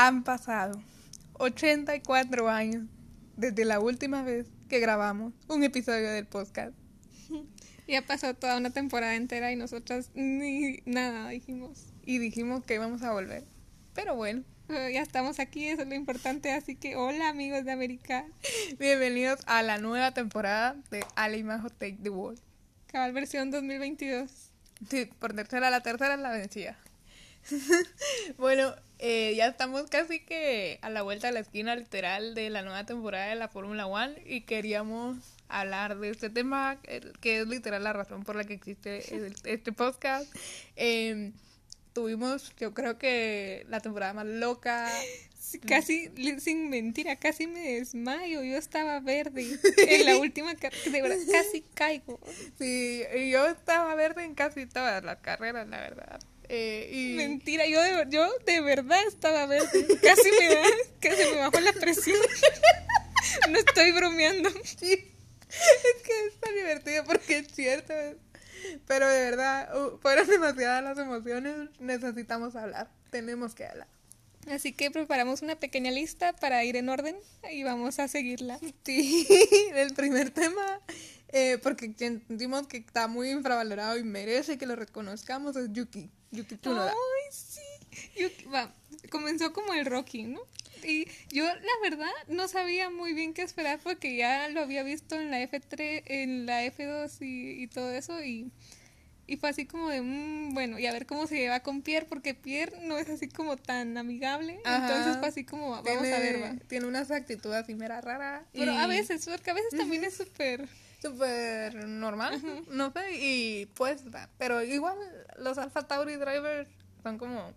Han pasado 84 años desde la última vez que grabamos un episodio del podcast. Y ha pasado toda una temporada entera y nosotras ni nada dijimos. Y dijimos que íbamos a volver. Pero bueno, Pero ya estamos aquí, eso es lo importante. Así que hola amigos de América. bienvenidos a la nueva temporada de Ale y Majo Take the World. Cabal versión 2022. Sí, por tercera, la tercera es la vencida. bueno, eh, ya estamos casi que a la vuelta de la esquina literal de la nueva temporada de la Fórmula One y queríamos hablar de este tema el- que es literal la razón por la que existe este podcast. Eh, tuvimos, yo creo que la temporada más loca. Casi, sin mentira, casi me desmayo. Yo estaba verde en la última carrera. De verdad, casi caigo. Sí, yo estaba verde en casi todas las carreras, la verdad. Eh, y... Mentira, yo de, yo de verdad estaba verde. Casi me da, casi me bajó la presión. No estoy bromeando. Sí, es que es tan divertido porque es cierto. Pero de verdad, uh, fueron demasiadas las emociones. Necesitamos hablar. Tenemos que hablar. Así que preparamos una pequeña lista para ir en orden y vamos a seguirla. Sí, el primer tema, eh, porque sentimos que está muy infravalorado y merece que lo reconozcamos, es Yuki. Yuki. Ay, sí. Yo- va, comenzó como el Rocky, ¿no? Y yo, la verdad, no sabía muy bien qué esperar porque ya lo había visto en la F3, en la F2 y, y todo eso. Y, y fue así como de, mm, bueno, y a ver cómo se lleva con Pierre, porque Pierre no es así como tan amigable. Ajá. Entonces fue así como, vamos tiene, a ver, va. Tiene una actitud así mera rara. Pero y a veces, porque a veces también es súper... Súper normal, no sé, y pues, va, pero igual los Alpha Tauri drivers son como...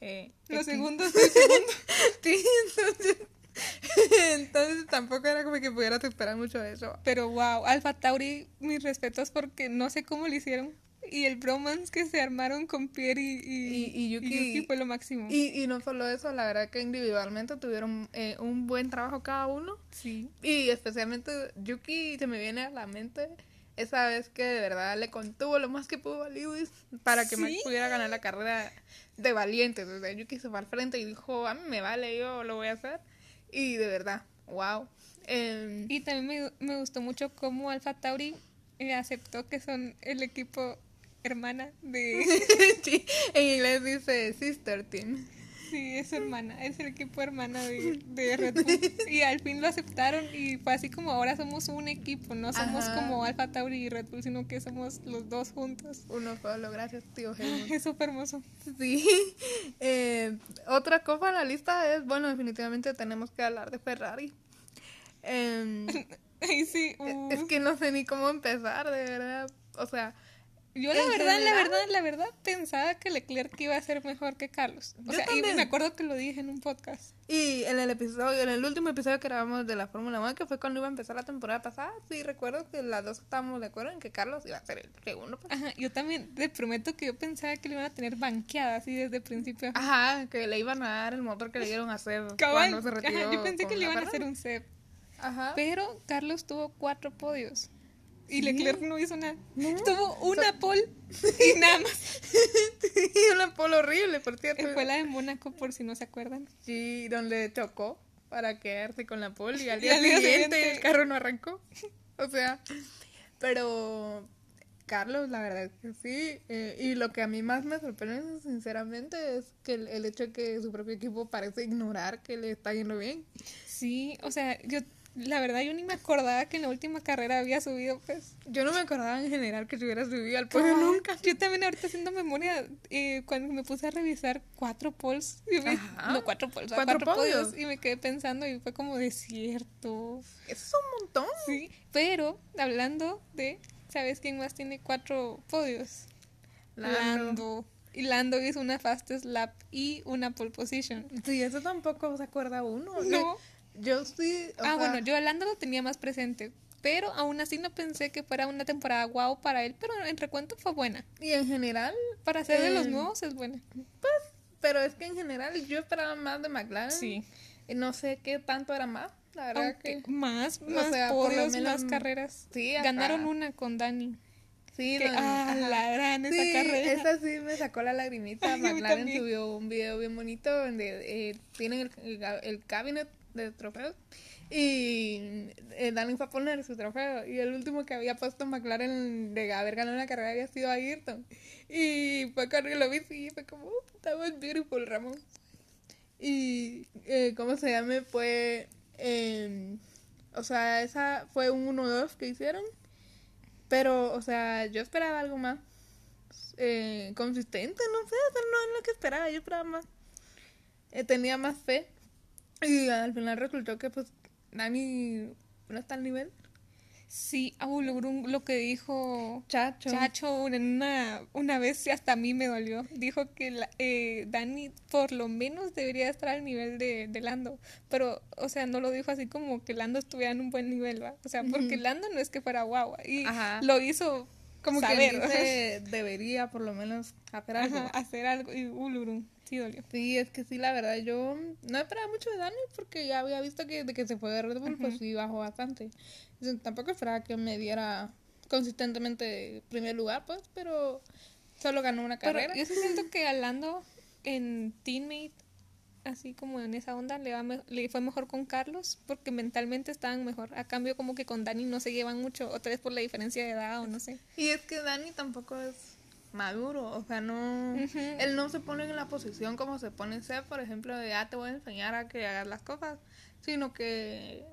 Eh, Los segundos del segundo. Sí, entonces, entonces tampoco era como que pudieras esperar mucho de eso. Pero wow, Alfa Tauri, mis respetos porque no sé cómo lo hicieron. Y el bromance que se armaron con Pierre y, y, Y- y Yuki- fue lo máximo. Y, y no solo eso, la verdad que individualmente tuvieron eh, un buen trabajo cada uno. sí. Y especialmente Yuki se me viene a la mente esa vez que de verdad le contuvo lo más que pudo a Lewis para que Max Sí. pudiera ganar la carrera de valientes. O sea, Yuki se fue al frente y dijo, a mí me vale, yo lo voy a hacer. Y de verdad, wow. Em, Y también me, me gustó mucho cómo Alfa Tauri eh, aceptó que son el equipo hermana de... sí, en inglés dice Sister Team. Sí, es su hermana, es el equipo hermana de, de Red Bull. Y al fin lo aceptaron y fue así como ahora somos un equipo, no somos Ajá. como Alfa Tauri y Red Bull, sino que somos los dos juntos. Uno solo, gracias, tío Helmut. Es súper hermoso. Sí. Eh, otra cosa en la lista es, bueno, definitivamente tenemos que hablar de Ferrari. Em, sí. uh. es que no sé ni cómo empezar, de verdad. O sea, Yo la verdad, la verdad, la verdad pensaba que Leclerc iba a ser mejor que Carlos. O Yo sea, y también. me acuerdo que lo dije en un podcast. y en el episodio, en el último episodio que grabamos de la Fórmula 1, que fue cuando iba a empezar la temporada pasada, sí recuerdo que las dos estábamos de acuerdo en que Carlos iba a ser el segundo. pues. Ajá, yo también te prometo que yo pensaba que le iban a tener banqueada así desde el principio. Ajá, que le iban a dar el motor que le dieron a hacer Cabal, cuando se retiró. ajá, yo pensé que le iban a hacer un set. Ajá. Pero Carlos tuvo cuatro podios. Y. Leclerc no hizo nada. No. Tuvo una pole y nada más. sí, una polo horrible, por cierto. Fue la de Mónaco, por si no se acuerdan. Sí, donde chocó para quedarse con la pole y al Y día al día siguiente siguiente- el carro no arrancó. O sea, pero Carlos, la verdad es que sí. eh, y lo que a mí más me sorprende, sinceramente, es que el, el hecho de que su propio equipo parece ignorar que le está yendo bien. Sí, o sea, yo, la verdad, yo ni me acordaba que en la última carrera había subido, pues. Yo no me acordaba en general que se hubiera subido al Cabal. nunca. Yo también ahorita haciendo memoria, eh, cuando me puse a revisar cuatro polls, y me- no cuatro polls, Cuatro cuatro, podios. podios, y me quedé pensando y fue como de cierto. Eso es un montón. Sí, pero hablando de, ¿sabes quién más tiene cuatro podios? Lando. Y Lando hizo una fastest lap y una pole position. Sí, eso tampoco se acuerda uno. No. Yo sí. o ah, sea, bueno, yo a Lando lo tenía más presente. Pero aún así no pensé que fuera una temporada guau para él, pero en recuento fue buena. Y en general, Para ser de los nuevos es buena. pero es que en general yo esperaba más de McLaren. Sí. No sé qué tanto era más, la verdad Aunque que... más, o más sea, por lo podios, menos- más carreras. Sí, ajá. Ganaron una con Dani. Sí, Que, no, ah, la gran esa Sí, carrera. Esa sí me sacó la lagrimita. Ay, McLaren subió un video bien bonito donde eh, tienen el, el cabinet de trofeos. Y eh, Dani fue a poner su trofeo. Y el último que había puesto McLaren de haber ganado la carrera había sido Ayrton. Y fue cuando lo vi y fue como, "Oh, that was beautiful, Ramón. Y, eh, ¿cómo se llama? Fue, eh, o sea, esa fue un 1-2 que hicieron. Pero, o sea, yo esperaba algo más eh, consistente, no sé, no es lo que esperaba, yo esperaba más. Eh, tenía más fe. Y al final resultó que, pues, Dani no está al nivel. Sí, Abu Lugrun, lo que dijo Chacho. Chacho una, una vez hasta a mí me dolió. Dijo que la- eh, Dani por lo menos debería estar al nivel de, de Lando. Pero, o sea, no lo dijo así como que Lando estuviera en un buen nivel, ¿va? O sea, porque Lando no es que fuera guagua. Y Ajá. lo hizo Como saber, que dice, debería por lo menos hacer algo. ajá, hacer algo. Y Ulurun, sí dolió. Sí, es que sí, la verdad, yo no esperaba mucho de Dani porque ya había visto que de que se fue de Red Bull, pues sí bajó bastante. Entonces, tampoco esperaba que me diera consistentemente primer lugar, pues, pero solo ganó una Pero carrera. yo sí siento que a Lando en Teammate, así como en esa onda, le, va me- le fue mejor con Carlos porque mentalmente estaban mejor. A cambio, como que con Dani no se llevan mucho, otra vez por la diferencia de edad o no sé. Y es que Dani tampoco es maduro, o sea, no, él no se pone en la posición como se pone Seb, por ejemplo, de, ah, te voy a enseñar a que hagas las cosas, sino que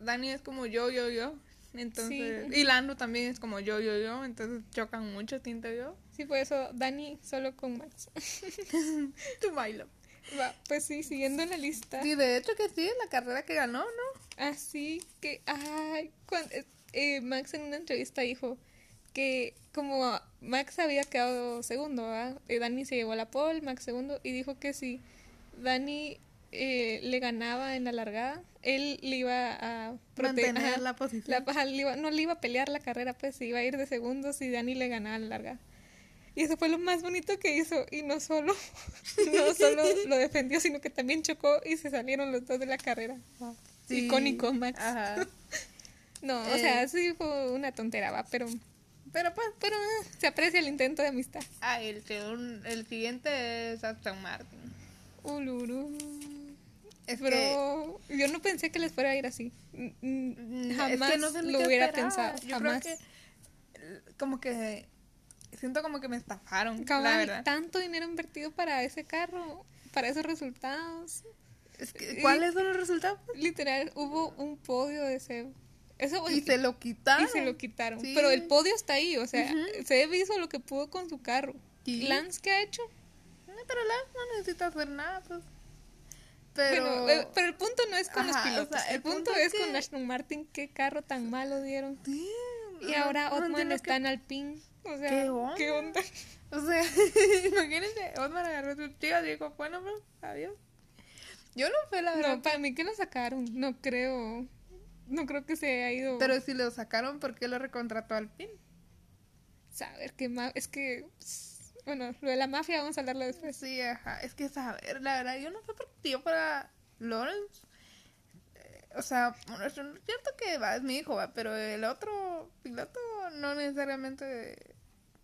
Dani es como yo, yo, yo, entonces, Sí. y Lando también es como yo, yo, yo, entonces chocan mucho, siento yo. Sí, por eso Dani solo con Max. Tu bailo. Va, pues sí, siguiendo la lista. Sí, de hecho que sí, la carrera que ganó, ¿no? Así que, ay, cuan- eh, eh, Max en una entrevista dijo que como Max había quedado segundo, ¿verdad? Eh, Dani se llevó la pole, Max segundo, y dijo que si Dani eh, le ganaba en la largada, él le iba a prote- Mantener ajá, la posición. la- ajá, le iba- no le iba a pelear la carrera, pues se iba a ir de segundo si Dani le ganaba la largada. Y eso fue lo más bonito que hizo. Y no solo, no solo lo defendió, sino que también chocó y se salieron los dos de la carrera. Sí. Icónico, Max. Ajá. No, o Eh. sea, sí fue una tontera, va, pero, Pero pues, pero eh, se aprecia el intento de amistad. ah, el, el siguiente es Aston Martin. Uluru. Es Pero yo no pensé que les fuera a ir así. Mm, es Jamás que no sé ni lo hubiera pensado. Yo jamás. creo que eh, como que siento como que me estafaron, Cabal, tanto dinero invertido para ese carro, para esos resultados. Es que, ¿Cuáles son los resultados? Literal, hubo un podio de Seb. Eso Y se lo quitaron. y se lo quitaron. Sí. Pero el podio está ahí, o sea, Ujú. Seb hizo lo que pudo con su carro. Sí. Lance, ¿qué ha hecho? No, pero Lance no necesita hacer nada, pues. Pero, Bueno, eh, pero el punto no es con los Ajá, o pilotos. sea, el, el punto, punto es es con que- Aston Martin, qué carro tan malo dieron. Sí, Y no- ahora no Otman está qué- en Alpine. O sea, ¿Qué onda? ¿Qué onda? O sea, imagínense, Otman agarró su chica y dijo, bueno, pues, adiós. Yo no sé, la verdad. No, para mí que lo sacaron. No creo. No creo que se haya ido. Pero si lo sacaron, ¿por qué lo recontrató al fin? Saber más. Es que. Bueno, lo de la mafia vamos a hablarlo después. Sí, ajá. Es que saber, la verdad, yo no qué yo para Lawrence. eh, o sea, bueno, es cierto que va, es mi hijo, va, pero el otro piloto no necesariamente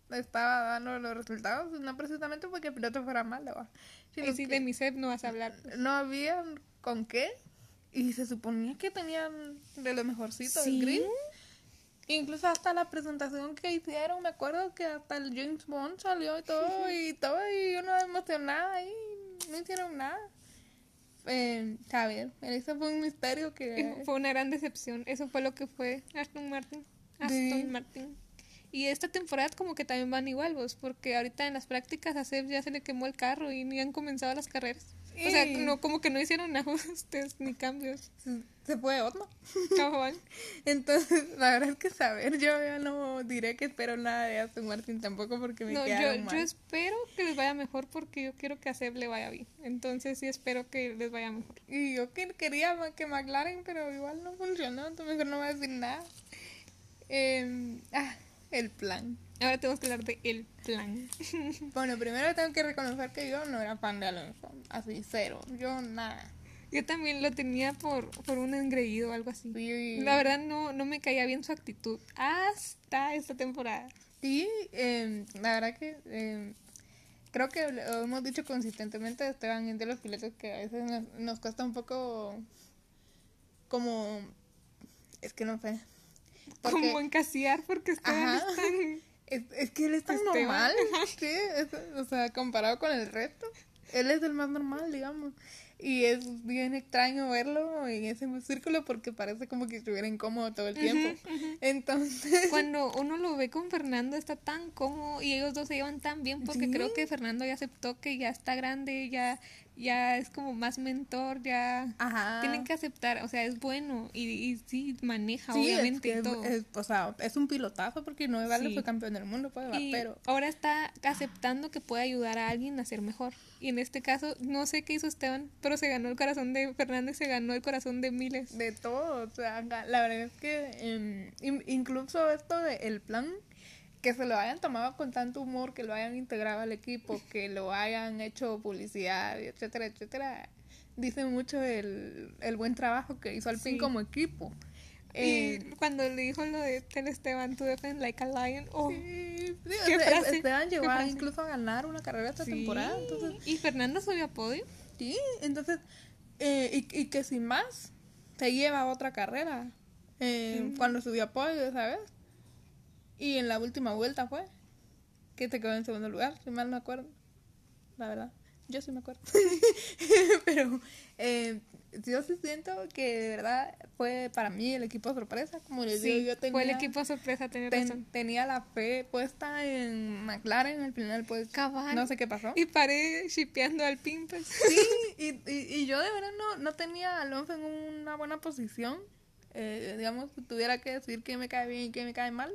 estaba dando los resultados, no precisamente porque el piloto fuera malo, va. sino Y si que de mi Seb no vas a hablar. no habían con qué y se suponía que tenían de lo mejorcito ¿Sí? del grid. Incluso hasta la presentación que hicieron, me acuerdo que hasta el James Bond salió y todo, y todo, y uno emocionada y no hicieron nada. Eh, a ver, ese fue un misterio que... Fue una gran decepción. Eso fue lo que fue Aston Martin. Aston Sí. Martin. Y esta temporada como que también van igual vos, porque ahorita en las prácticas a Seb ya se le quemó el carro y ni han comenzado las carreras. O sea, no, como que no hicieron ajustes ni cambios. Se fue Otman. Cabal. Entonces, la verdad es que saber, yo ya no diré que espero nada de Aston Martin tampoco porque me No, yo, quedaron yo mal. espero que les vaya mejor porque yo quiero que a Seb le vaya bien. Entonces sí espero que les vaya mejor. Y yo que quería que McLaren, pero igual no funcionó, entonces mejor no voy a decir nada. Eh, ah, el plan. Ahora tenemos que hablar de el plan. Bueno, primero tengo que reconocer que yo no era fan de Alonso, así cero, yo nada. Yo también lo tenía por, por un engreído o algo así. Sí, La verdad no, no me caía bien su actitud hasta esta temporada. Sí, eh, la verdad que eh, creo que lo hemos dicho consistentemente, Esteban es de los pilotos que a veces nos, nos cuesta un poco como... Es que no sé. Porque- Como encasillar porque Esteban Ajá. es tan... Es, es que él es tan Esteban. normal, sí, es- o sea, comparado con el resto, él es el más normal, digamos. Y es bien extraño verlo en ese círculo porque parece como que estuviera incómodo todo el tiempo. Entonces, Cuando uno lo ve con Fernando está tan cómodo y ellos dos se llevan tan bien porque Sí. creo que Fernando ya aceptó que ya está grande, ya, ya es como más mentor, ya ajá. tienen que aceptar, o sea, es bueno y, y sí maneja Sí, es obviamente que todo. es- o sea, es un pilotazo porque no vale Sí. fue campeón del mundo, pues, Y pero ahora está aceptando que puede ayudar a alguien a ser mejor. Y en este caso, no sé qué hizo Esteban, pero se ganó el corazón de Fernando y se ganó el corazón de miles. de todo, o sea, la verdad es que em, in- incluso esto del plan, que se lo hayan tomado con tanto humor, que lo hayan integrado al equipo, que lo hayan hecho publicidad, etcétera, etcétera, dice mucho el, el buen trabajo que hizo Alpine Sí. como equipo. Y Eh, cuando le dijo lo de Tel Esteban, tú defend like a lion, oh, sí, sí, ¿Qué frase? Esteban ¿Qué llegó a frase? incluso a ganar una carrera esta temporada, entonces Y Fernando subió a podio. Sí, entonces, eh, y, y que sin más, se lleva otra carrera. eh, Cuando subió a podio, ¿sabes? Y en la última vuelta fue que te quedó en segundo lugar, si mal no me acuerdo. La verdad, yo sí me acuerdo. Pero eh, yo sí siento que de verdad fue para mí el equipo sorpresa. Como les digo, yo tenía, fue el equipo sorpresa, tener ten- razón. tenía la fe puesta en McLaren al final, pues Cabal. no sé qué pasó. Y paré shipeando al pin, pues. Sí, y, y, y yo de verdad no, no tenía a Alonso en una buena posición. Eh, digamos, tuviera que decir que me cae bien y que me cae mal,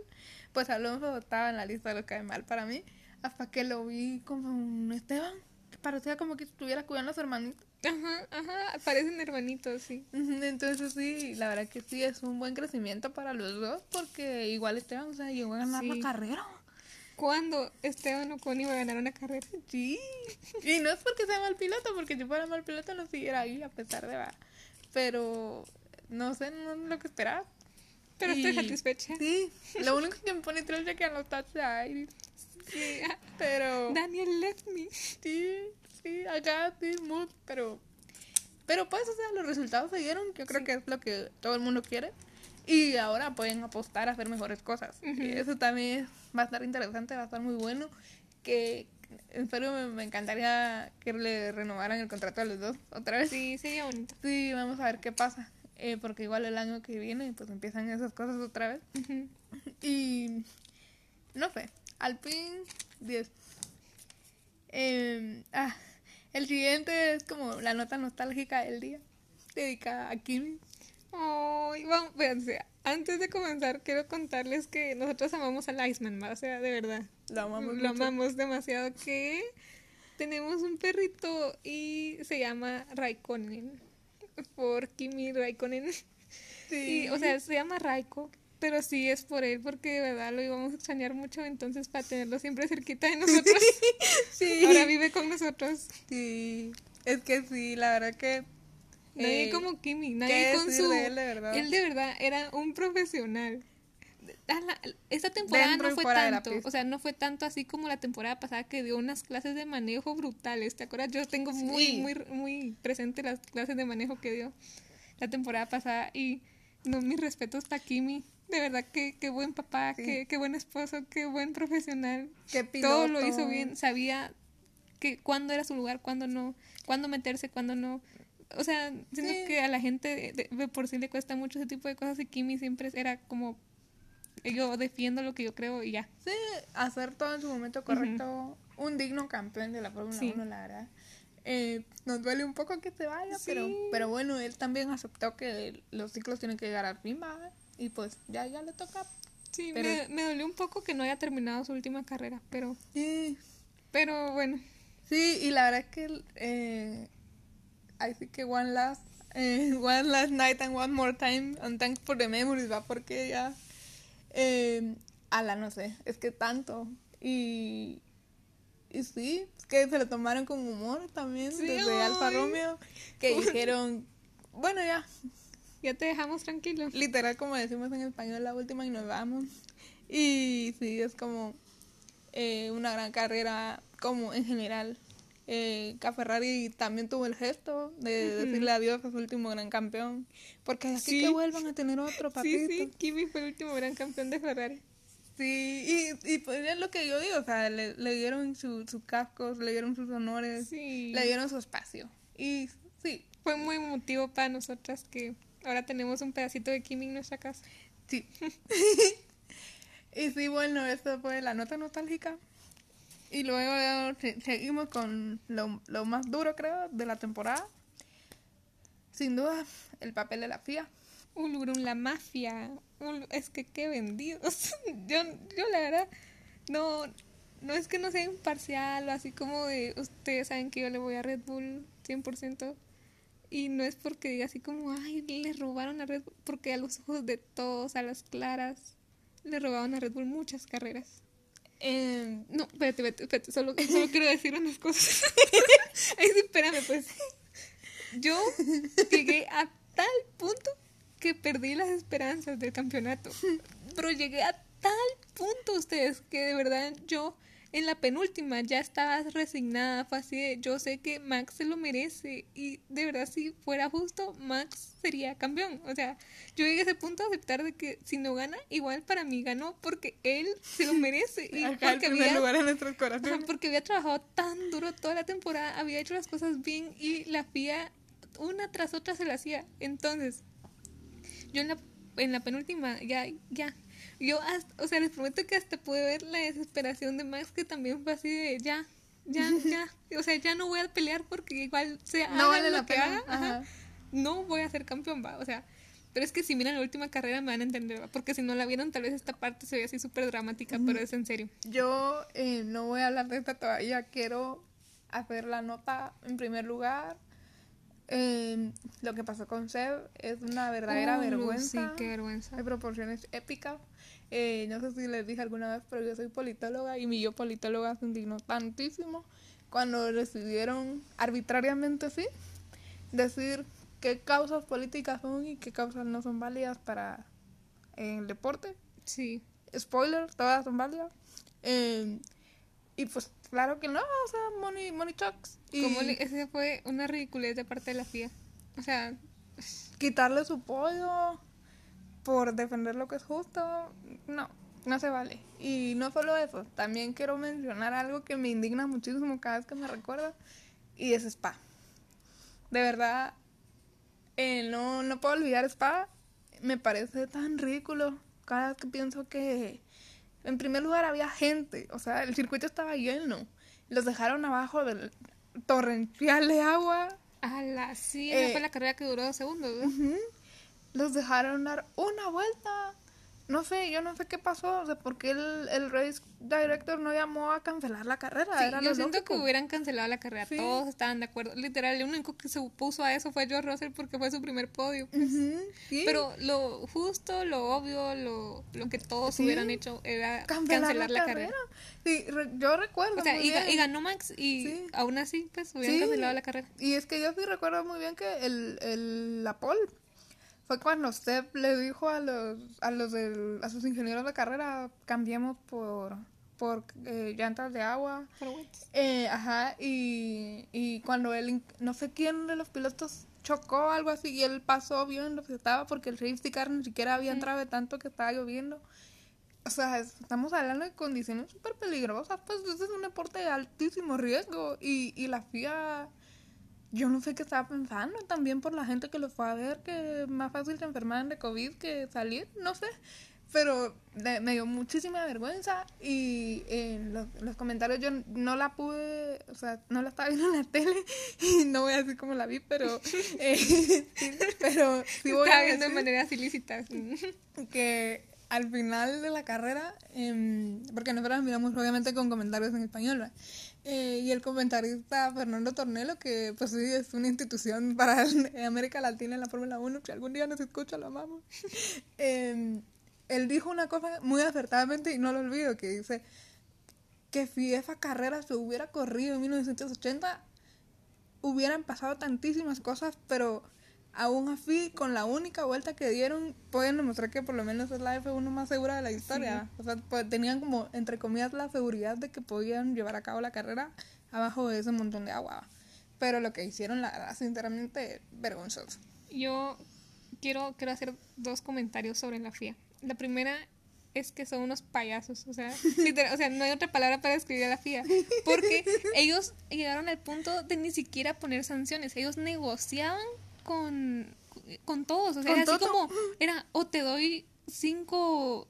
pues Alonso estaba en la lista de los que cae mal para mí. Hasta que lo vi como un Esteban, que parecía como que estuviera cuidando a su hermanito. Ajá, ajá, parecen hermanitos, sí. Entonces sí, la verdad que sí, es un buen crecimiento para los dos, porque igual Esteban, o sea, llegó a ganar Sí. la carrera. ¿Cuándo Esteban Ocon iba a ganar una carrera? Sí, y no es porque sea mal piloto, porque si fuera mal piloto no siguiera ahí a pesar de va. Pero no sé, no es lo que esperaba. Pero Y- estoy satisfecha. Sí, lo único que me pone triste es que no está ahí. Sí, Pero Daniel left me. sí, sí, acá sí, mood, pero pero pues, o sea, los resultados se dieron, yo creo Sí. que es lo que todo el mundo quiere. Y ahora pueden apostar a hacer mejores cosas. Ujú. Y eso también va a estar interesante, va a estar muy bueno. Que en serio me, me encantaría que le renovaran el contrato a los dos otra vez. Sí, sería bonito. Sí, vamos a ver qué pasa. Eh, porque igual el año que viene, pues empiezan esas cosas otra vez. Y no sé, Alpine 10. Eh, ah, el siguiente es como la nota nostálgica del día, dedicada a Kimi. Ay, vamos. Antes de comenzar, quiero contarles que nosotros amamos al Iceman, ¿va? o sea, de verdad. Lo amamos Lo mucho. amamos demasiado. Que tenemos un perrito y se llama Raikkonen. Por Kimi Raikkonen. Sí. Y, o sea, se llama Raiko. Pero sí es por él, porque de verdad lo íbamos a extrañar mucho. Entonces, para tenerlo siempre cerquita de nosotros, sí. ahora vive con nosotros. Sí, es que sí, la verdad que... Nadie eh, como Kimi, ¿qué nadie con su. de él, de verdad? Él de verdad era un profesional. A la- Esta temporada Dentro no fue tanto, o sea, no fue tanto así como la temporada pasada que dio unas clases de manejo brutales. ¿Te acuerdas? Yo tengo muy, Sí. muy, muy presente las clases de manejo que dio la temporada pasada y no, mis respetos para Kimi. De verdad, que qué buen papá, Sí. qué, qué buen esposo, qué buen profesional. Qué Todo lo hizo bien, sabía que cuándo era su lugar, cuándo no, cuándo meterse, cuándo no. O sea, siento Sí. que a la gente de, de- de por sí le cuesta mucho ese tipo de cosas y Kimi siempre era como yo defiendo lo que yo creo y ya. Sí, hacer todo en su momento correcto. Un digno campeón de la Fórmula Sí. 1, la verdad. Eh, nos duele un poco que se vaya, pero, Sí. pero bueno, él también aceptó que los ciclos tienen que llegar al fin, ¿va? Y pues ya, ya le toca. Sí, Pero- me, me dolió un poco que no haya terminado su última carrera, pero, Sí, pero bueno. sí y la verdad es que eh, I think que one last, eh, one last night and one more time, and thanks for the memories, ¿va? Porque ya, eh, ala, no sé, es que tanto. Y, y sí, es que se lo tomaron con humor también Sí, desde Alfa. Romeo, que dijeron, bueno, ya, Ya te dejamos tranquilo. literal como decimos en español, la última y nos vamos. Y sí, es como eh, una gran carrera, como en general. Eh, que Ferrari también tuvo el gesto de decirle adiós a su último gran campeón. Porque así Sí. que vuelvan a tener otro papito. Sí, sí, Kimi fue el último gran campeón de Ferrari. Sí, y, y pues es lo que yo digo, o sea, le, le dieron su- sus cascos, le dieron sus honores, Sí. le dieron su espacio. Y sí, Fue muy emotivo para nosotras que ahora tenemos un pedacito de Kimi en nuestra casa. sí. y sí, bueno, esta fue la nota nostálgica. Y luego se- seguimos con lo, lo más duro, creo, de la temporada. Sin duda, el papel de la FIA. Ulurun, la mafia. Es que qué vendidos. yo, yo la verdad, no, no es que no sea imparcial o así como de ustedes saben que yo le voy a Red Bull 100%. Y no es porque diga así como, ay, le robaron a Red Bull, porque a los ojos de todos, a las claras, le robaron a Red Bull muchas carreras. Eh, No, espérate, espérate, espérate, solo, solo quiero decir unas cosas. Ay, sí, espérame, pues. Yo llegué a tal punto que perdí las esperanzas del campeonato. Pero llegué a tal punto, ustedes, que de verdad yo en la penúltima ya estaba resignada. Fue así de, yo sé que Max se lo merece. Y de verdad, si fuera justo, Max sería campeón. O sea, yo llegué a ese punto de aceptar de que si no gana, igual para mí ganó porque él se lo merece. Y acá porque había lugar en nuestros corazones. porque había trabajado tan duro toda la temporada, había hecho las cosas bien y la FIA una tras otra se la hacía. Entonces, yo en la, en la penúltima, ya, ya. Yo, hasta, o sea, les prometo que hasta pude ver la desesperación de Max, que también fue así de ya, ya, ya. O sea, ya no voy a pelear porque igual sea No vale lo la que pena. haga, ajá, no voy a ser campeón, va. O sea, pero es que si miran la última carrera me van a entender, ¿va? porque si no la vieron, tal vez esta parte se ve así súper dramática, pero es en serio. Yo eh, no voy a hablar de esta todavía, quiero hacer la nota en primer lugar. Eh, lo que pasó con Seb es una verdadera Oh, no, vergüenza. Sí, qué vergüenza. de proporciones épicas. Eh, no sé si les dije alguna vez, pero yo soy politóloga y mi yo politóloga se indignó tantísimo cuando decidieron arbitrariamente, sí, decir qué causas políticas son y qué causas no son válidas para el deporte. Sí. Spoiler, todas son válidas. Eh, y pues claro que no, o sea, money, money talks. Y Como le- ese fue una ridiculez de parte de la FIA. O sea, quitarle su pollo por defender lo que es justo, no, no se vale. Y no solo eso, también quiero mencionar algo que me indigna muchísimo cada vez que me recuerda, y es Spa. De verdad, eh, no, no puedo olvidar Spa, me parece tan ridículo cada vez que pienso que, en primer lugar, había gente, o sea, el circuito estaba lleno, los dejaron abajo del torrencial de agua, a la sí, Eh, fue la carrera que duró dos segundos, ¿no? Los dejaron dar una vuelta. No sé, yo no sé qué pasó, o sea, por qué el, el race director no llamó a cancelar la carrera. Sí, Era yo lo siento lógico. que hubieran cancelado la carrera. Sí. Todos estaban de acuerdo. Literal, el único que se opuso a eso fue George Russell porque fue su primer podio. pues. Sí. Pero lo justo, lo obvio, lo, lo que todos hubieran hecho era cancelar, cancelar, la, carrera. Sí, re- yo recuerdo. O sea, muy y, bien. y ganó Max y aún así, pues, hubieran cancelado la carrera. Y es que yo sí recuerdo muy bien que el, el, la pole fue cuando Steph le dijo a los a los del- a sus ingenieros de carrera cambiemos por por eh, llantas de agua. Eh, ajá, y, y cuando él, no sé quién de los pilotos chocó algo así y él pasó bien lo que estaba porque el safety car ni siquiera había entrado de tanto que estaba lloviendo. O sea, es- estamos hablando de condiciones súper peligrosas, pues ese es un deporte de altísimo riesgo y, y la FIA, yo no sé qué estaba pensando también por la gente que lo fue a ver, que más fácil se enfermaran de COVID que salir, no sé. Pero de- me dio muchísima vergüenza y en los, los comentarios yo no la pude, o sea, no la estaba viendo en la tele y no voy a decir cómo la vi, pero, eh, sí, pero sí voy Estaba a viendo de maneras ilícitas. que al final de la carrera, em, porque nosotros miramos obviamente con comentarios en español, ¿va? Eh, y el comentarista Fernando Tornelo, que pues sí es una institución para América Latina en la Fórmula 1, que algún día nos escucha, lo amamos. Em, él dijo una cosa muy acertadamente y no lo olvido, que dice que si esa carrera se hubiera corrido en 1980, hubieran pasado tantísimas cosas, pero aún así, con la única vuelta que dieron, pueden demostrar que por lo menos es la F1 más segura de la historia. O sea, pues, tenían como, entre comillas, la seguridad de que podían llevar a cabo la carrera abajo de ese montón de agua. Pero lo que hicieron, la verdad, sinceramente, vergonzoso. Yo quiero, quiero hacer dos comentarios sobre la FIA. La primera es que son unos payasos, o sea, literal, o sea, no hay otra palabra para describir a la FIA, porque ellos llegaron al punto de ni siquiera poner sanciones, ellos negociaban con, con todos, o sea, era así como, era, o te doy cinco,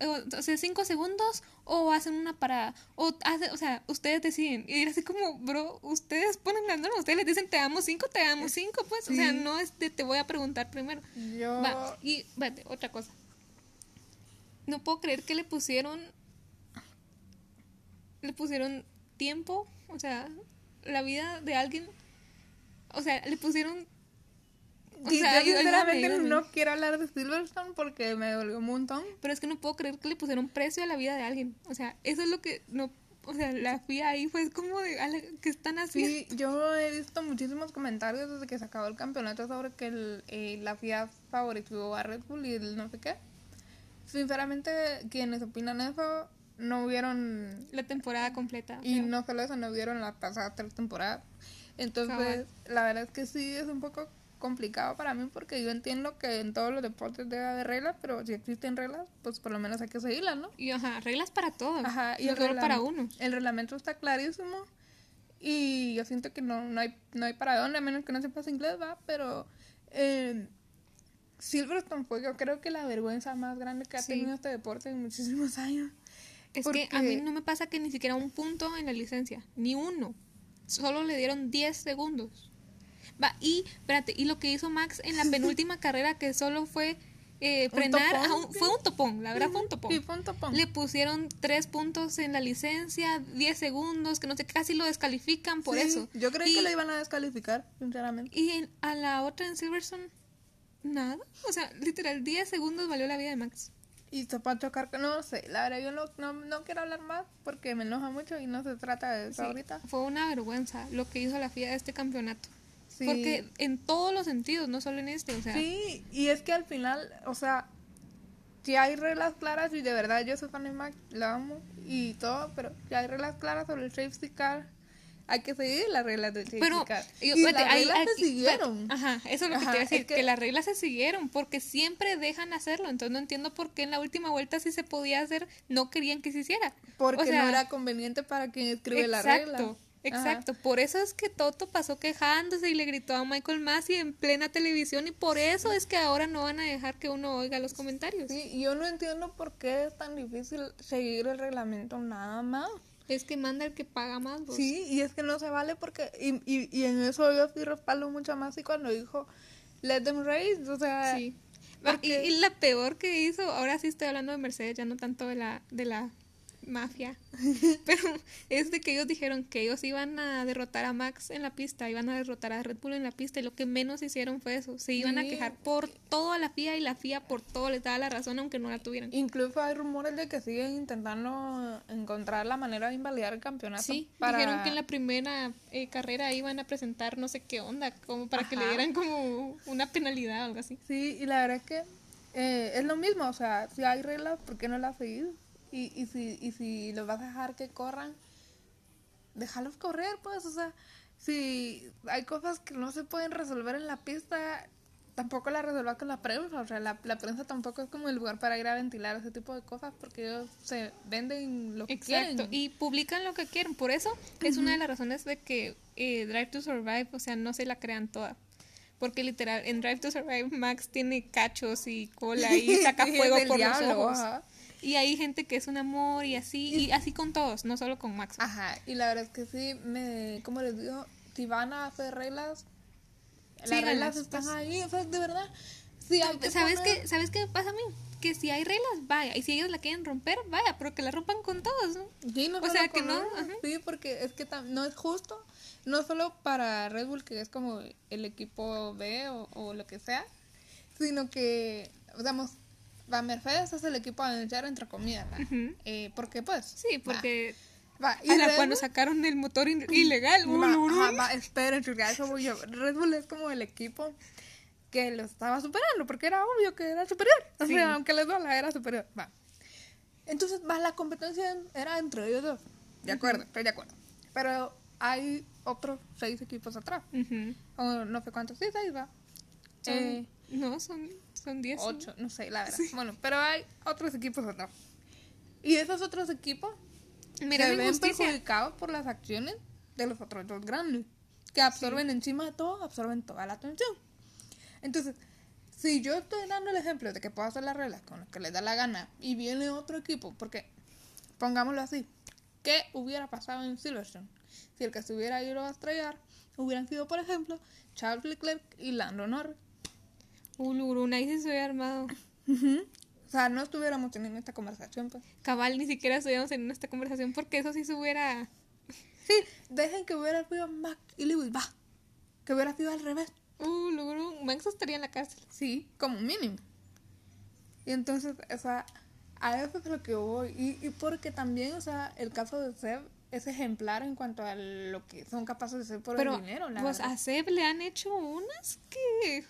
o sea, cinco segundos, o hacen una parada, o, hace, o sea, ustedes deciden, y era así como, bro, ustedes ponen las normas, ustedes les dicen, te damos cinco, te damos cinco, pues, o sea, no es de te voy a preguntar primero. Yo... Va, y vete, otra cosa. No puedo creer que le pusieron. Le pusieron tiempo, o sea, la vida de alguien. O sea, le pusieron. O y sea, yo sinceramente no quiero hablar de Silverstone porque me dolió un montón. Pero es que no puedo creer que le pusieron precio a la vida de alguien. O sea, eso es lo que no. O sea, la FIA ahí fue como de. "Ala, ¿Qué están haciendo? Sí, yo he visto muchísimos comentarios desde que se acabó el campeonato sobre que el, eh, la FIA favoreció a Red Bull y el no sé qué. Sinceramente, quienes opinan eso no vieron, La temporada completa. y no solo eso, no vieron las pasadas tres temporadas. Entonces, Cabal. la verdad es que sí es un poco complicado para mí porque yo entiendo que en todos los deportes debe haber reglas, pero si existen reglas, pues por lo menos hay que seguirlas, ¿no? Y ajá, reglas para todos. Ajá, y no solo para unos. el reglamento está clarísimo y yo siento que no, no, hay, no hay para dónde, a menos que no sepas inglés, va, pero eh, Silverstone fue yo creo que la vergüenza más grande que ha Sí. tenido este deporte en muchísimos años. Es que a mí no me pasa que ni siquiera un punto en la licencia, ni uno. Solo le dieron 10 segundos. Va, y, espérate, y lo que hizo Max en la penúltima carrera, que solo fue eh, frenar, a un- fue un topón, la verdad fue un topón. Sí, fue un topón. Le pusieron 3 puntos en la licencia, 10 segundos, que no sé, casi lo descalifican por Sí, eso. Yo creí Y- que lo iban a descalificar, sinceramente. Y en- a la otra en Silverstone, nada. O sea, literal, 10 segundos valió la vida de Max. Y se fue a chocar, no sé, la verdad yo no, no, no quiero hablar más porque me enoja mucho y no se trata de eso Sí, ahorita. Fue una vergüenza lo que hizo la FIA de este campeonato. Sí. Porque en todos los sentidos, no solo en este, o sea, Sí, y es que al final, o sea, si hay reglas claras y de verdad yo soy fan de Mac, la amo y todo, pero si hay reglas claras sobre el safety car, hay que seguir las reglas del safety pero car. yo- y las reglas se aquí- siguieron. Ajá, eso es lo que Ajá, te iba a decir, es que... que- las reglas se siguieron porque siempre dejan hacerlo, entonces no entiendo por qué en la última vuelta si se podía hacer, no querían que se hiciera. Porque o sea, no era conveniente para quien escribe la regla. Exacto. Por eso es que Toto pasó quejándose y le gritó a Michael Massey en plena televisión y por eso es que ahora no van a dejar que uno oiga los comentarios. Sí, yo no entiendo por qué es tan difícil seguir el reglamento nada más. Es que manda el que paga más. vos. Sí, y es que no se vale porque, y, y, y en eso yo sí respaldo mucho más y cuando dijo, let them race, o sea, Sí. Y, y la peor que hizo, ahora sí estoy hablando de Mercedes, ya no tanto de la, de la mafia, pero es de que ellos dijeron que ellos iban a derrotar a Max en la pista, iban a derrotar a Red Bull en la pista y lo que menos hicieron fue eso, se iban a quejar por toda la FIA y la FIA por todo les daba la razón aunque no la tuvieran. incluso hay rumores de que siguen intentando encontrar la manera de invalidar el campeonato. Sí, para... dijeron que en la primera eh, carrera iban a presentar no sé qué onda, como para que le dieran como una penalidad o algo así. Sí, y la verdad es que eh, es lo mismo, o sea, si hay reglas, ¿por qué no las seguís? Y, y, si, y si los vas a dejar que corran, déjalos correr, pues, o sea, si hay cosas que no se pueden resolver en la pista, tampoco las resuelvas con la prensa, o sea, la, la prensa tampoco es como el lugar para ir a ventilar ese tipo de cosas porque ellos se venden lo que Exacto, quieren. y publican lo que quieren. Por eso es una de las razones de que eh, Drive to Survive, o sea, no se la crean toda. Porque literal, en Drive to Survive Max tiene cachos y cola y saca fuego por los ojos. ajá. Y hay gente que es un amor y así, y así con todos, no solo con Max. Ajá, y la verdad es que sí, me, como les digo, si van a hacer reglas, las Síganlas, reglas están pues. ahí, o sea, de verdad. Sí, que ¿Sabes poner- qué, ¿Sabes qué pasa a mí? Que si hay reglas, vaya. Y si ellos la quieren romper, vaya, pero que la rompan con todos, ¿no? Sí, no o sea, que no, ajá. Sí, porque es que tam- no es justo, no solo para Red Bull, que es como el equipo B o, o lo que sea, sino que, digamos, va Mercedes es el equipo a vencer, entre comillas, ¿va? Ujú. Eh, porque pues... Sí, porque Va, va, y a la cuando sacaron el motor ilegal. Va, ululul. ajá, va, esperen, voy yo. Red Bull es como el equipo que lo estaba superando, porque era obvio que era superior. O Sí. sea, aunque les duela, era superior. Va. Entonces, va, la competencia era entre ellos dos. De acuerdo, estoy de acuerdo. Pero hay otros seis equipos atrás. Ujú. O no sé cuántos, sí, seis, va. Eh, no, son, son 10. ¿no? ocho, no sé, la verdad. Bueno, pero hay otros equipos atrás. Y esos otros equipos Mira se ven perjudicados por las acciones de los otros dos grandes, que absorben encima de todo, absorben toda la atención. Entonces, si yo estoy dando el ejemplo de que puedo hacer las reglas con lo que les da la gana y viene otro equipo, porque pongámoslo así, ¿qué hubiera pasado en Silverstone? Si el que se hubiera ido a estrellar hubieran sido, por ejemplo, Charles Leclerc y Lando Norris. Uluruna, ahí sí hubiera armado. O sea, no estuviéramos teniendo esta conversación, pues. Cabal, ni siquiera estuviéramos en esta conversación porque eso sí se hubiera. Sí, dejen que hubiera sido Max y Lewis, va. Que hubiera sido al revés. Uh, Max estaría en la cárcel. Sí, como mínimo. Y entonces, o sea, a eso es lo que voy. Y, y porque también, o sea, el caso de Seb es ejemplar en cuanto a lo que son capaces de hacer por Pero el dinero, la pues verdad. a Seb le han hecho unas que.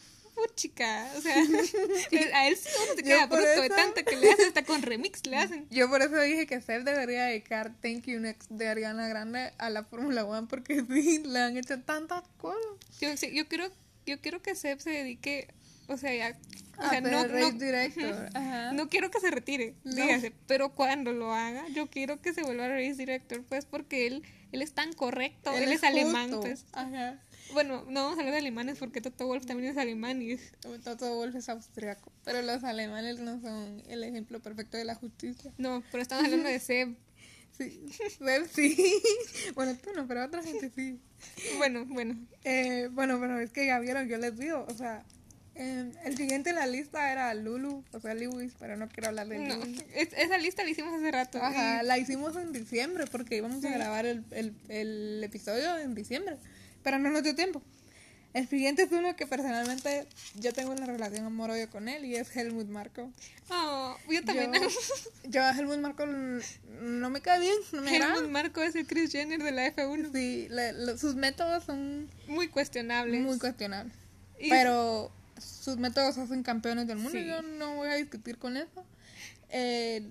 Chica, o sea, a él sí uno se queda bruto de tanto que le hacen, hasta con remix le hacen. Yo por eso dije que Seb debería dedicar Thank You Next de Ariana Grande a la Fórmula One porque sí, le han hecho tantas cosas. Yo, sí, yo quiero, yo quiero que Seb se dedique, o sea, ya, o A sea, no, no, director. Ajá. no quiero que se retire, No. dígase, pero cuando lo haga, yo quiero que se vuelva race director, pues, porque él, él es tan correcto, él, es, alemán, pues. Ajá. Bueno, no vamos a hablar de alemanes porque Toto Wolf también es alemán y Toto Wolff es austriaco. Pero los alemanes no son el ejemplo perfecto de la justicia. no, pero estamos hablando de Seb. Sí, Seb sí. Bueno, tú no, pero otra gente sí. Bueno, bueno, Eh, bueno, pero es que ya vieron, yo les digo, o sea, eh, el siguiente en la lista era Lulu, o sea, Lewis, pero no quiero hablar de no, Lewis. es- esa lista la hicimos hace rato. Ajá, y- la hicimos en diciembre porque íbamos a grabar el, el, el episodio en diciembre, pero no nos dio tiempo. El siguiente es uno que personalmente yo tengo una relación amor-odio con él y es Helmut Marco. Oh, yo también. Yo, yo a Helmut Marco no me cae bien, no me agrada. Helmut Marco es el Chris Jenner de la F1. Sí, sus métodos son Muy cuestionables. muy cuestionables. Y- Pero sus métodos hacen campeones del mundo. Sí. Yo no voy a discutir con eso. Eh,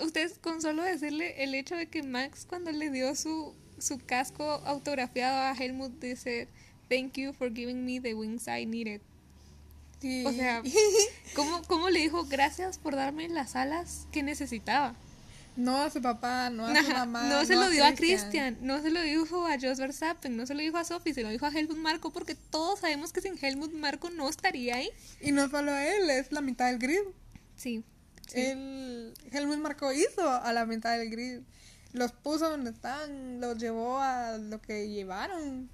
Ustedes con solo decirle el hecho de que Max cuando le dio su, su casco autografiado a Helmut dice Thank you for giving me the wings I needed. sí. O sea, ¿cómo, ¿cómo le dijo gracias por darme las alas que necesitaba? no a su papá, no a su mamá. no se lo dio a Christian. Christian, no se lo dijo a Jos Verstappen, no se lo dijo a Sophie, se lo dijo a Helmut Marko porque todos sabemos que sin Helmut Marko no estaría ahí. Y no solo él, es la mitad del grid. Sí. sí. Helmut Marco hizo a la mitad del grid. Los puso donde están, los llevó a lo que llevaron.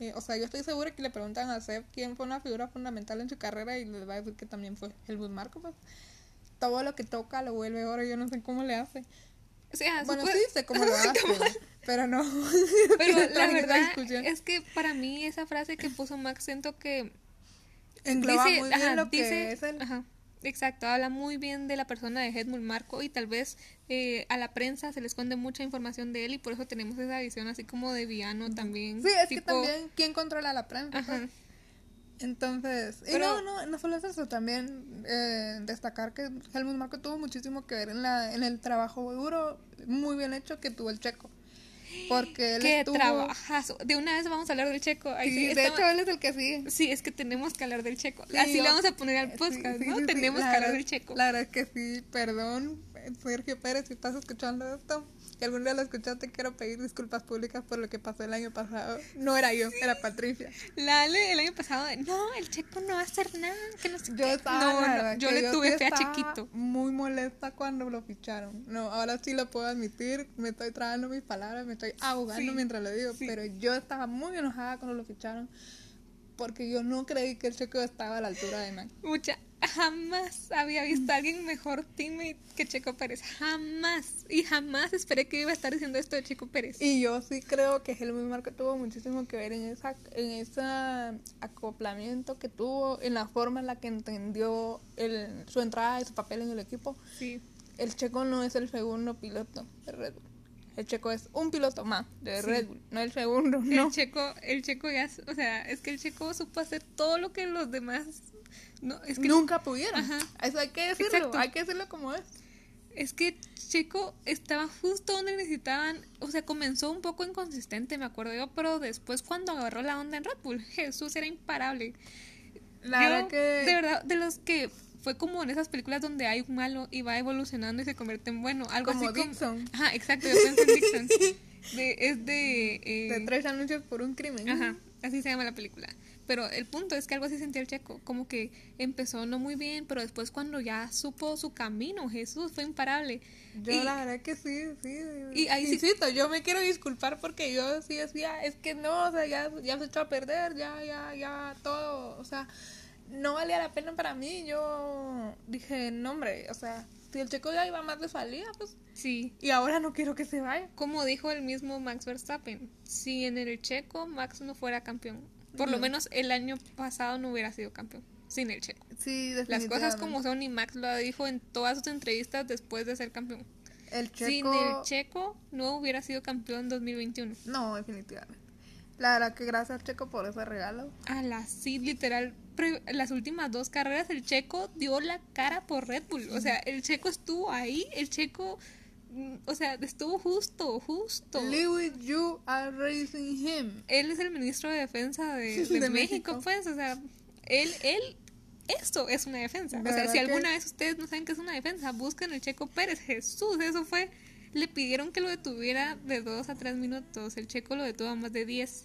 Eh, o sea, yo estoy segura que le preguntan a Seb quién fue una figura fundamental en su carrera y les va a decir que también fue Helmut Marco. Pues. Todo lo que toca lo vuelve oro, yo no sé cómo le hace. O sea, Bueno, supo- sí sé cómo lo hace, pero no. Pero la verdad es que para mí esa frase que puso Max siento que engloba dice, muy bien ajá, lo que dice- es el... ajá, exacto, habla muy bien de la persona de Helmut Marko y tal vez eh, a la prensa se le esconde mucha información de él y por eso tenemos esa visión así como de villano también. Sí, es que también, ¿quién controla la prensa? Ajá. pues? Entonces, y Pero- no, no, no solo es eso, también eh, destacar que Helmut Marko tuvo muchísimo que ver en, la, en el trabajo duro, muy bien hecho que tuvo el checo. Porque él Qué estuvo... trabajazo. De una vez vamos a hablar del checo. Ahí Sí, sí, de estamos- hecho, él es el que sigue. Sí, es que tenemos que hablar del checo. Sí, Así yo- le vamos a poner al podcast, ¿no? tenemos que hablar del checo. La verdad es que sí, perdón, Sergio Pérez, si estás escuchando esto, si algún día lo escuchaste, quiero pedir disculpas públicas por lo que pasó el año pasado. No era yo, era Patricia. La Ale el año pasado, no, el checo no va a hacer nada, que no sé Yo qué". estaba, no, no, yo le tuve fe a chiquito. Muy molesta cuando lo ficharon. No, ahora sí lo puedo admitir. Me estoy tragando mis palabras, me estoy ahogando Sí, mientras lo digo. sí. Pero yo estaba muy enojada cuando lo ficharon. Porque yo no creí que el Checo estaba a la altura de Max. Mucha, jamás había visto a alguien mejor teammate que Checo Pérez. Jamás. Y jamás esperé que iba a estar diciendo esto de Checo Pérez. Y yo sí creo que Helmut Marko tuvo muchísimo que ver en esa en ese acoplamiento que tuvo, en la forma en la que entendió el, su entrada y su papel en el equipo. Sí. El checo no es el segundo piloto de Red Bull. El Checo es un piloto más de Sí. Red Bull, no el segundo, no. El checo, el checo ya, o sea, es que el checo supo hacer todo lo que los demás, no, es que Nunca pudieron. Ajá. Eso hay que decirlo, Exacto. hay que decirlo como es. Es que Checo estaba justo donde necesitaban, o sea, comenzó un poco inconsistente, me acuerdo yo, pero después cuando agarró la onda en Red Bull, Jesús era imparable. La Yo, verdad que de verdad, de los que fue como en esas películas donde hay un malo y va evolucionando y se convierte en bueno, algo como así Dixon, como... Ajá, exacto, yo pensé en Dixon. De- es de... eh, de tres anuncios por un crimen. Ajá, así se llama la película. Pero el punto es que algo así sentía el checo, como que empezó no muy bien, pero después cuando ya supo su camino, Jesús fue imparable. Yo Y- la verdad que sí, sí. Y ahí sí- Insisto, yo me quiero disculpar porque yo sí decía, es que no, o sea, ya, ya se echó a perder, ya, ya, ya, todo, o sea, no valía la pena para mí. Yo dije, no, hombre, o sea, si el checo ya iba más de salida, pues, Sí, y ahora no quiero que se vaya. como dijo el mismo Max Verstappen, si en el checo Max no fuera campeón, por lo menos el año pasado no hubiera sido campeón, sin el checo. Sí, Las cosas como son y Max lo dijo en todas sus entrevistas después de ser campeón. El checo... Sin el checo no hubiera sido campeón 2021. No, definitivamente. La verdad que gracias Checo por ese regalo. A la sí, literal, las últimas dos carreras el checo dio la cara por Red Bull. O sea, el checo estuvo ahí, el checo, mm, o sea, estuvo justo, justo. Lewis, you are raising him. Él es el ministro de defensa de, de De México, México. pues, o sea, él, él, esto es una defensa. De O sea, si que- alguna vez ustedes no saben qué es una defensa, busquen el Checo Pérez. Jesús, eso fue. Le pidieron que lo detuviera de dos a tres minutos. El Checo lo detuvo a más de diez.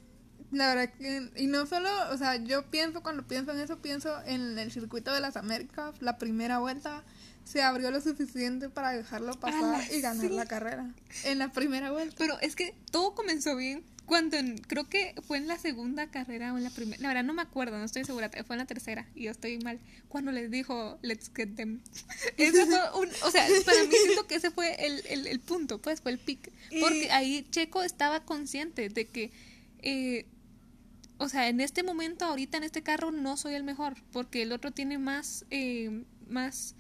La verdad que, y no solo, o sea, yo pienso, cuando pienso en eso, pienso en el circuito de las Américas, la primera vuelta, se abrió lo suficiente para dejarlo pasar y ganar sí. la carrera. En la primera vuelta. Pero es que todo comenzó bien cuando en- creo que fue en la segunda carrera o en la primera. La verdad no me acuerdo, no estoy segura. Fue en la tercera y yo estoy mal. Cuando les dijo, let's get them. Ese fue un. O sea, para mí siento que ese fue el, el, el punto, pues fue el pick. Porque ahí Checo estaba consciente de que. eh, o sea, en este momento, ahorita en este carro, no soy el mejor. Porque el otro tiene más. eh, más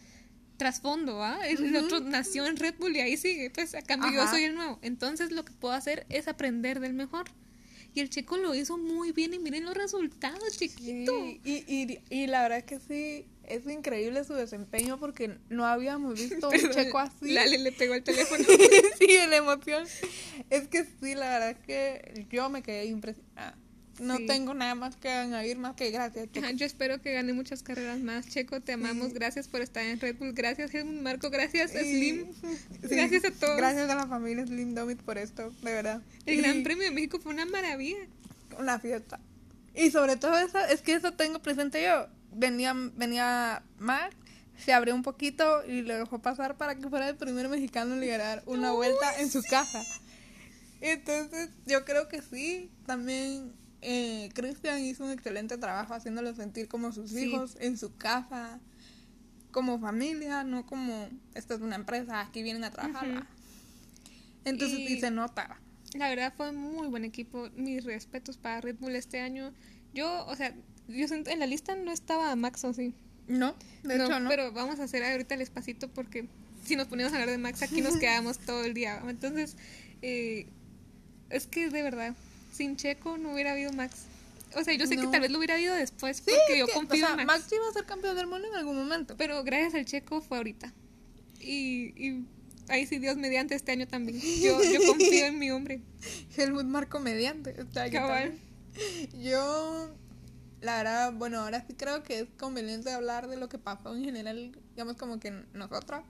trasfondo, ¿ah? El otro nació en Red Bull y ahí sigue, pues a cambio yo soy el nuevo. Entonces lo que puedo hacer es aprender del mejor. Y el checo lo hizo muy bien y miren los resultados, chiquito. Y, y, y, y la verdad que sí, es increíble su desempeño porque no habíamos visto un checo así. Lale le pegó el teléfono. sí, de la emoción. Es que sí, la verdad que yo me quedé impresionada. No Sí. tengo nada más que añadir más que gracias, Checo. Yo espero que gane muchas carreras más. Checo, te amamos. Sí. Gracias por estar en Red Bull. Gracias, Marco. Gracias, Slim. sí, Gracias a todos. Gracias a la familia Slim Domit por esto, de verdad. El Gran Premio de México fue una maravilla. Una fiesta. Y sobre todo eso, es que eso tengo presente yo. Venía, venía Max, se abrió un poquito y lo dejó pasar para que fuera el primer mexicano en liderar una vuelta en su casa. Entonces, yo creo que sí, también eh, Cristian hizo un excelente trabajo haciéndolo sentir como sus Sí. hijos en su casa, como familia, no como esta es una empresa, aquí vienen a trabajar. Entonces, Y- se notaba. La verdad fue muy buen equipo. Mis respetos para Red Bull este año. Yo, o sea, yo en la lista no estaba Max o sí. No, de hecho, no. Pero vamos a hacer ahorita el espacito porque si nos ponemos a hablar de Max aquí nos quedamos todo el día. Entonces, eh, es que de verdad, sin Checo no hubiera habido Max. O sea, yo sé que tal vez lo hubiera habido después Sí, porque yo que- confío o sea, en Max. Max iba a ser campeón del mundo en algún momento. Pero gracias al Checo fue ahorita. Y, y ahí sí, Dios mediante este año también. Yo, yo confío en mi hombre. Helmut Marco mediante. que Cabal. Yo, la verdad, bueno, ahora sí creo que es conveniente hablar de lo que pasó en general, digamos como que nosotros.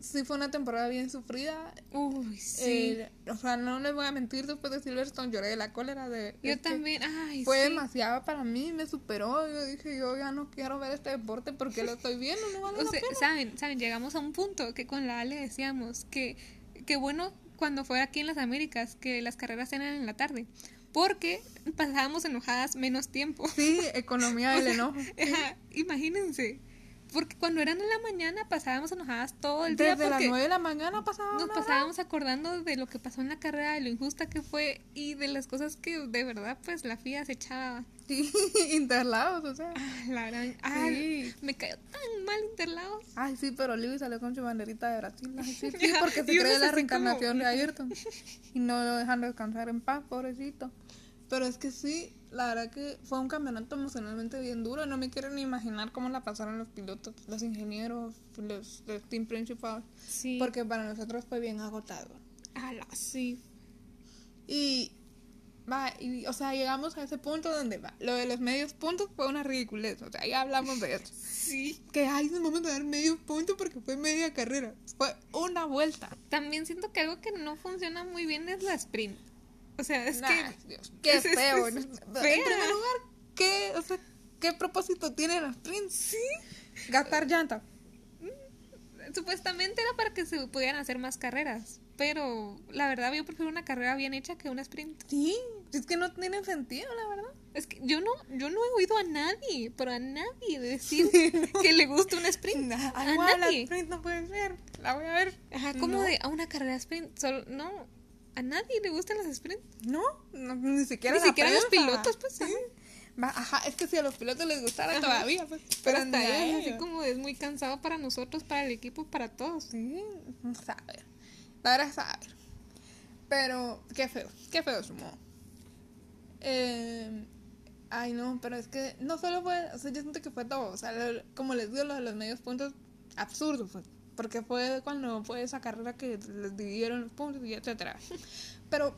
Sí fue una temporada bien sufrida. Uy, sí. Eh, o sea, no les voy a mentir, después de Silverstone lloré de la cólera de... yo es que también. Ay, Fue sí. demasiado para mí, me superó. Yo dije, yo ya no quiero ver este deporte porque lo estoy viendo, no vale O la sea, pena. saben, saben, llegamos a un punto que con la Ale decíamos que, que bueno cuando fue aquí en las Américas que las carreras eran en la tarde, porque pasábamos enojadas menos tiempo. Sí, economía del enojo. Ajá, Imagínense, porque cuando eran en la mañana pasábamos enojadas todo el día Desde las 9 de la mañana pasaba nos pasábamos acordando de lo que pasó en la carrera, de lo injusta que fue y de las cosas que de verdad pues la FIA se echaba Sí, Interlagos, o sea. Ah, la gran... Ah, Sí. me cayó tan mal Interlagos. Ay, sí, pero Lewis salió con su banderita de Brasil. Ay, sí, sí, porque se cree la reencarnación como- de Ayrton. Y no lo dejan descansar en paz, pobrecito. Pero es que sí, la verdad que fue un campeonato emocionalmente bien duro. No me quiero ni imaginar cómo la pasaron los pilotos, los ingenieros, los, los team principal. Sí. Porque para nosotros fue bien agotado. Ala, sí. Y va, y, o sea, llegamos a ese punto donde va. Lo de los medios puntos fue una ridiculez. O sea, ya hablamos de eso. Sí. Que ay, nos vamos a dar medio punto porque fue media carrera. Fue una vuelta. También siento que algo que no funciona muy bien es la sprint. O sea, es Nah, que... Dios, qué es- feo. es En primer lugar, ¿qué, o sea, ¿qué propósito tiene la sprint? Sí. Gastar llanta. Supuestamente era para que se pudieran hacer más carreras. Pero la verdad yo prefiero una carrera bien hecha que una sprint. Sí. Es que no tiene sentido, la verdad. Es que yo no, yo no he oído a nadie, pero a nadie decir que le gusta una sprint. Nah, a guau, la nadie. sprint no puede ser. La voy a ver. Ajá, como No. de a una carrera sprint. Solo, no, a nadie le gustan las sprint. No, no, ni siquiera Ni siquiera los pilotos, pues. Sí. ajá. Es que si a los pilotos les gustara Ajá. todavía, pues. Pero hasta es así como es muy cansado para nosotros, para el equipo, para todos. Sí, no sabe. La verdad es saber. Pero, qué feo, qué feo su modo. Eh, ay, no, pero es que no solo fue, o sea, yo siento que fue todo. O sea, lo- como les digo, lo de los medios puntos, absurdo fue. Porque fue cuando fue esa carrera que les dividieron los puntos y etcétera. Pero,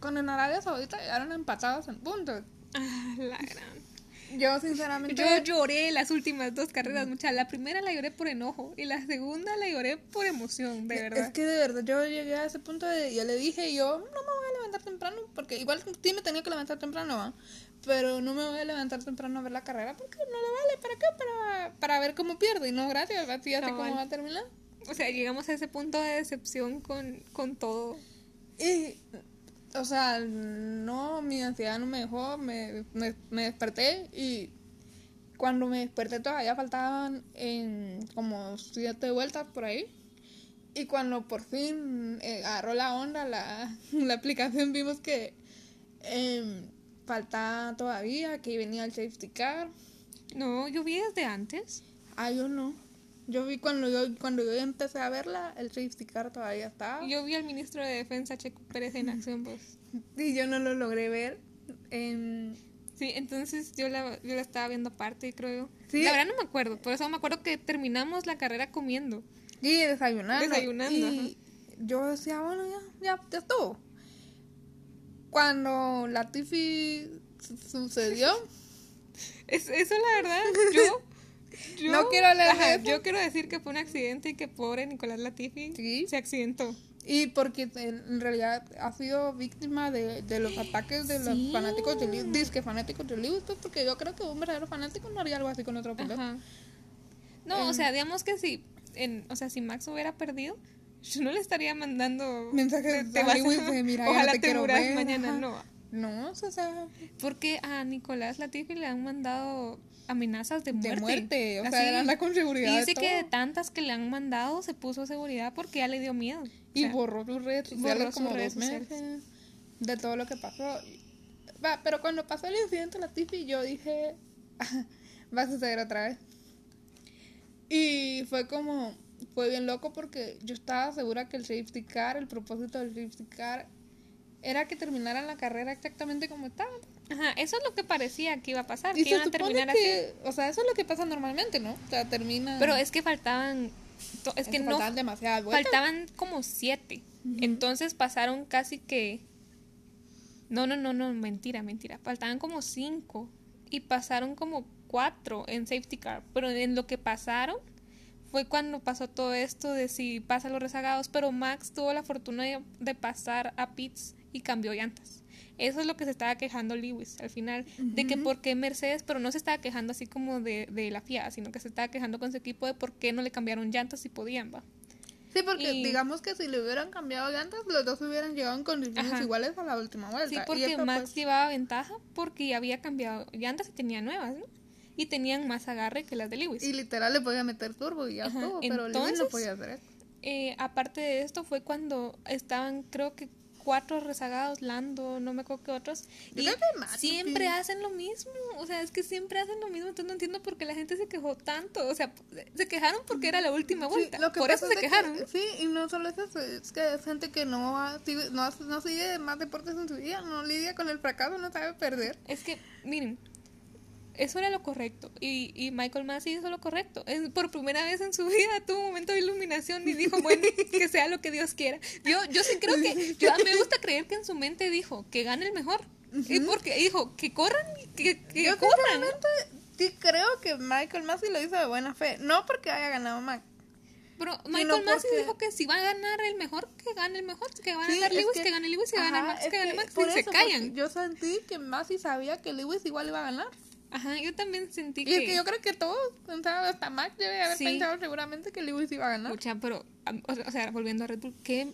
con en Arabia Saudita llegaron empatados en puntos. Ah, la gran. Yo, sinceramente. Yo lloré las últimas dos carreras, mucha. La primera la lloré por enojo y la segunda la lloré por emoción, de verdad. Es que de verdad yo llegué a ese punto de yo le dije yo no me voy a levantar temprano porque igual sí me tenía que levantar temprano, ¿va? Pero no me voy a levantar temprano a ver la carrera porque no le vale para qué para, para ver cómo pierde y no gracias, así ya sé cómo va a terminar. O sea, llegamos a ese punto de decepción con, con todo. Y o sea, no mi ansiedad no me dejó, me, me, me desperté y cuando me desperté todavía faltaban en como siete vueltas por ahí. Y cuando por fin eh, agarró la onda la, la aplicación, vimos que em, faltaba todavía, que venía el safety car. No, yo vi desde antes. Ah, yo no. Yo vi cuando yo, cuando yo empecé a verla, el safety car todavía estaba. Yo vi al ministro de Defensa, Checo Pérez, en acción, pues. Y yo no lo logré ver. Sí, entonces yo la, yo la estaba viendo aparte, creo. Sí. La verdad no me acuerdo, por eso me acuerdo que terminamos la carrera comiendo. Y desayunando. Desayunando, Y yo decía, bueno, ya, ya, ya estuvo. Cuando la Tiffy su- sucedió, Es, eso la verdad, yo... yo- No quiero eso. Yo quiero decir que fue un accidente y que pobre Nicolás Latifi Sí. se accidentó. y porque en realidad ha sido víctima de, de los ataques de los Sí. fanáticos de Lewis, disque fanáticos de Lewis, pues porque yo creo que un verdadero fanático no haría algo así con otro piloto. No, o sea, digamos que si, en, o sea, si Max hubiera perdido, yo no le estaría mandando Mensajes te a vas- de, "Mira, ojalá te te, quiero muras ver", mañana, ajá. no. No, o sea, Porque a Nicolás Latifi le han mandado amenazas de muerte. de muerte, o Así. sea, anda con seguridad. Y de dice que de tantas que le han mandado se puso seguridad porque ya le dio miedo. O Y sea, borró sus redes borró sociales como redes dos sociales. meses de todo lo que pasó. Va, pero cuando pasó el incidente la Tiffy, yo dije, va a suceder otra vez. Y fue como, fue bien loco porque yo estaba segura que el safety car, el propósito del safety car, era que terminaran la carrera exactamente como estaba. Ajá, eso es lo que parecía que iba a pasar, Y que se iban a terminar así. o sea, eso es lo que pasa normalmente, ¿no? O sea, termina... Pero es que faltaban, es que no, faltaban demasiadas vueltas. faltaban como siete. Entonces pasaron casi que... No, no, no, no, mentira, mentira. Faltaban como cinco y pasaron como cuatro en safety car. Pero en lo que pasaron fue cuando pasó todo esto de si pasa los rezagados. Pero Max tuvo la fortuna de, de pasar a pits y cambió llantas. Eso es lo que se estaba quejando Lewis al final, de que por qué Mercedes, pero no se estaba quejando así como de, de la FIA, sino que se estaba quejando con su equipo de por qué no le cambiaron llantas si podían, va. Sí, porque Y- digamos que si le hubieran cambiado llantas, los dos hubieran llegado en condiciones Ajá. iguales a la última vuelta. Sí, porque Max pues, llevaba ventaja porque ya había cambiado llantas y tenía nuevas, ¿no? Y tenían más agarre que las de Lewis. y literal le podía meter turbo y ya Ajá, estuvo, pero Lewis no entonces- podía hacer eso. Eh, aparte de esto fue cuando estaban creo que cuatro rezagados, Lando, no me acuerdo qué otros. Yo y siempre hacen lo mismo. O sea, es que siempre hacen lo mismo. Entonces no entiendo por qué la gente se quejó tanto. O sea, se quejaron porque era la última Sí, vuelta. lo que por eso se quejaron. que- sí, y no solo es eso, es que es gente que no, no, hace- no sigue más deportes en su vida, no lidia con el fracaso, no sabe perder. Es que, miren, eso era lo correcto. Y, y Michael Massey hizo lo correcto. Es, por primera vez en su vida tuvo un momento de iluminación y dijo, bueno, que sea lo que Dios quiera. Yo, yo sí creo que, yo a mí me gusta creer que en su mente dijo que gane el mejor. Y porque dijo que corran, que, que Yo corran. sí creo que Michael Massey lo hizo de buena fe, no porque haya ganado Mac. Pero Michael Massey porque- dijo que si va a ganar el mejor, que gane el mejor, que va a ganar Lewis, que- que, gane Lewis, que gane Max, es que gane que Max, y se callan. Yo sentí que Massey sabía que Lewis igual iba a ganar. Ajá, yo también sentí Y que... es que yo creo que todos, o sea, hasta Mac debe haber Sí. pensado seguramente que Lewis iba a ganar. Pucha, pero, o sea- o sea, volviendo a Red Bull, ¿qué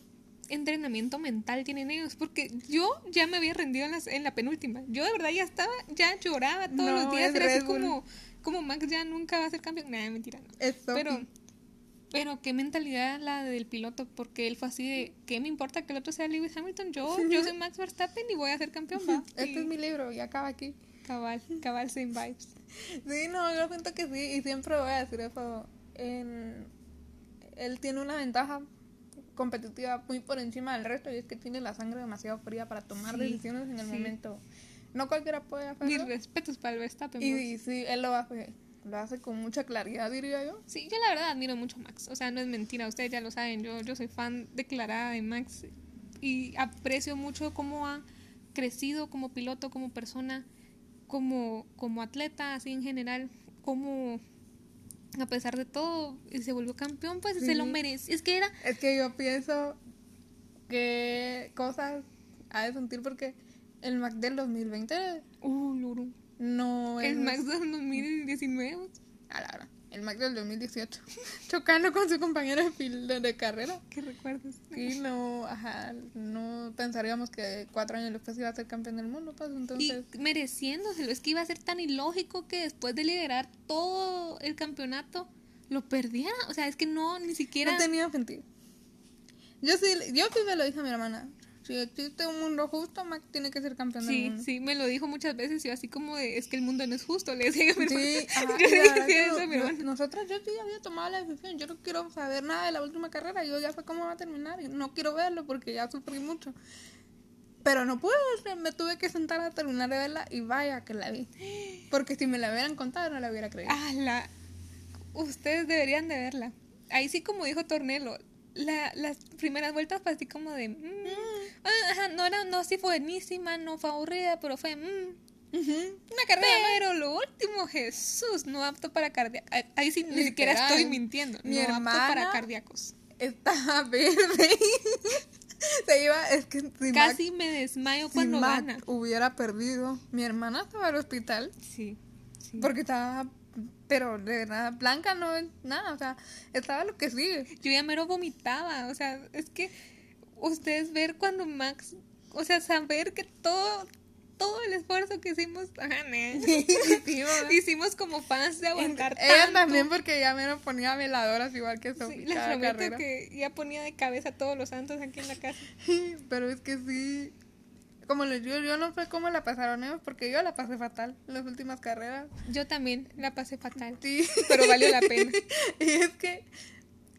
entrenamiento mental tienen ellos? Porque yo ya me había rendido en, las- en la penúltima. Yo de verdad ya estaba, ya lloraba todos No, los días. Era así como, como Max ya nunca va a ser campeón. Nada, mentira, no. Eso. Pero, pero qué mentalidad la del piloto, porque él fue así de, ¿qué me importa que el otro sea Lewis Hamilton? Yo, yo soy Max Verstappen y voy a ser campeón, va. Este Y es mi libro y acaba aquí. Cabal, cabal, same vibes. Sí, no, yo siento que sí, y siempre voy a decir eso. En... Él tiene una ventaja competitiva muy por encima del resto y es que tiene la sangre demasiado fría para tomar Sí, decisiones en el sí. momento. No cualquiera puede Mis hacerlo. respetos para el Verstappen. Y, y sí, él lo hace, lo hace con mucha claridad, diría yo. Sí, yo la verdad admiro mucho a Max. O sea, no es mentira, ustedes ya lo saben. Yo, yo soy fan declarada de Max y aprecio mucho cómo ha crecido como piloto, como persona, como, como atleta, así en general, como a pesar de todo y se volvió campeón, pues se lo merece. Es que era Es que yo pienso que cosas ha de sentir porque el Mac del 2020 uh, luro. no es... el Max del 2019. A la hora. El Mac del 2018. Chocando con su compañero de, de, carrera. ¿Qué recuerdas? Y no, ajá, no pensaríamos que cuatro años después iba a ser campeón del mundo, pues entonces... Y mereciéndoselo. Es que iba a ser tan ilógico que después de liderar todo el campeonato lo perdiera. O sea, es que no, ni siquiera. No tenía sentido. Yo sí, yo sí me lo dije a mi hermana. Si existe un mundo justo, Mac tiene que ser campeón del Sí, mundo. sí, me lo dijo muchas veces. Y yo así como de, es que el mundo no es justo. Le decía a mi. Sí, ajá, yo y le la verdad decía que eso a mi no- hermana. Nosotras, yo sí había tomado la decisión. Yo no quiero saber nada de la última carrera. Yo ya sé cómo va a terminar y no quiero verlo porque ya sufrí mucho. Pero no pude, me tuve que sentar a terminar de verla y vaya que la vi. Porque si me la hubieran contado no la hubiera creído. Ah, la... Ustedes deberían de verla. Ahí sí, como dijo Tornelo, la, las primeras vueltas fue así como de... mm, ah, ajá, no, era, no, sí fue buenísima, no fue aburrida, pero fue... mm, Una carrera más. Pero lo último, Jesús, no apto para cardíacos. Ahí sí ni siquiera estoy mintiendo. Mi no apto hermana- para cardíacos. Estaba verde. Se iba, es que si Casi Mac, me desmayo si cuando Mac gana. hubiera perdido, mi hermana estaba al hospital Sí, sí. porque estaba, pero de verdad, blanca no es nada, o sea, estaba lo que sigue. Yo ya mero vomitaba. O sea, es que ustedes ver cuando Max. O sea, saber que todo. Todo el esfuerzo que hicimos. Ajá. Hicimos como fans de aguantar Ella tanto. también porque ya me lo ponía veladoras igual que Sí, Sophie les cada prometo que ya ponía de cabeza a todos los santos aquí en la casa. Pero es que sí, como les digo, yo no sé cómo la pasaron ellos porque yo la pasé fatal en las últimas carreras. Yo también la pasé fatal. Sí. Pero valió la pena. y es que,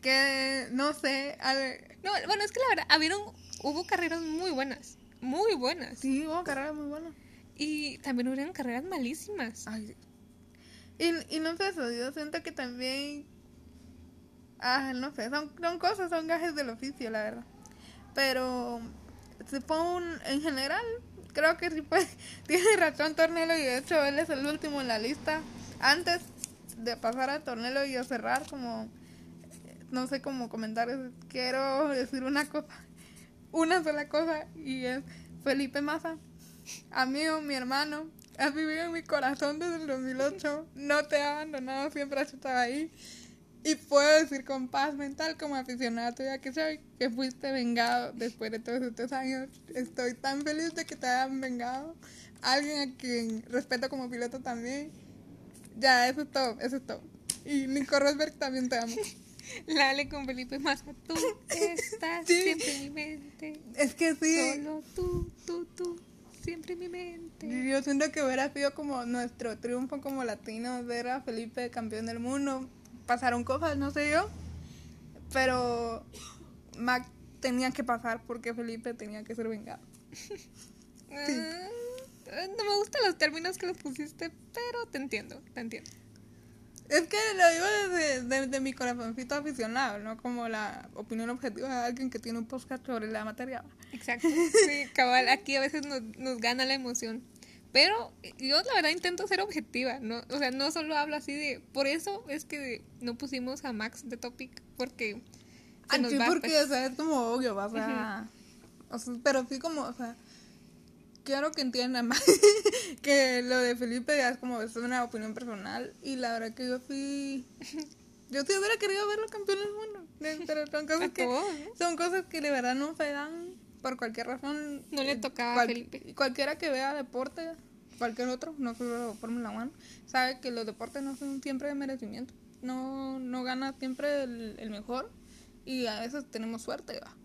que no sé, a ver, No, bueno, es que la verdad, habieron, hubo carreras muy buenas. Muy buenas. sí, hubo carreras muy buenas. Y también hubieron carreras malísimas. Ay, y, y no sé eso, yo siento que también, ah, no sé, son, son cosas, son gajes del oficio, la verdad. Pero, fue un, en general, creo que sí fue, tiene razón Tornelo y de hecho él es el último en la lista. Antes de pasar a Tornelo y a cerrar, como, no sé cómo comentarios, quiero decir una cosa, una sola cosa, y es Felipe Massa, amigo, mi hermano, has vivido en mi corazón desde el 2008, no te he abandonado, siempre has estado ahí. Y puedo decir con paz mental como aficionada tuya que soy, que fuiste vengado después de todos estos años. Estoy tan feliz de que te hayan vengado. Alguien a quien respeto como piloto también. Ya, eso es todo, eso es todo. Y Nico Rosberg también te amo. La Ale con Felipe Massa, tú estás Sí. siempre en mi mente. Es que sí. Solo tú, tú, tú, siempre en mi mente. Yo siento que hubiera sido como nuestro triunfo como latinos, ver a Felipe campeón del mundo. Pasaron cosas, no sé yo. Pero Mac tenía que pasar porque Felipe tenía que ser vengado. No me gustan los términos que los pusiste, pero te entiendo, te entiendo. Es que lo digo desde, desde mi corazoncito aficionado, no como la opinión objetiva de alguien que tiene un podcast sobre la materia. Exacto. Sí, cabal, aquí a veces nos, nos gana la emoción. Pero yo la verdad intento ser objetiva, no, o sea, no solo hablo así de, por eso es que no pusimos a Max de topic, porque se Ah, nos sí, va, porque pues. o sea, es como obvio, o sea, o sea, pero sí como, o sea, quiero que entiendan más que lo de Felipe ya es como, es una opinión personal y la verdad que yo sí, yo sí hubiera querido verlo campeón del mundo, pero son cosas A que, son cosas que de verdad no se dan por cualquier razón. No le Eh, tocaba a Felipe. Cualquiera que vea deporte, cualquier otro, no solo Fórmula 1, sabe que los deportes no son siempre de merecimiento. No, no gana siempre el, el mejor y a veces tenemos suerte. ¿va?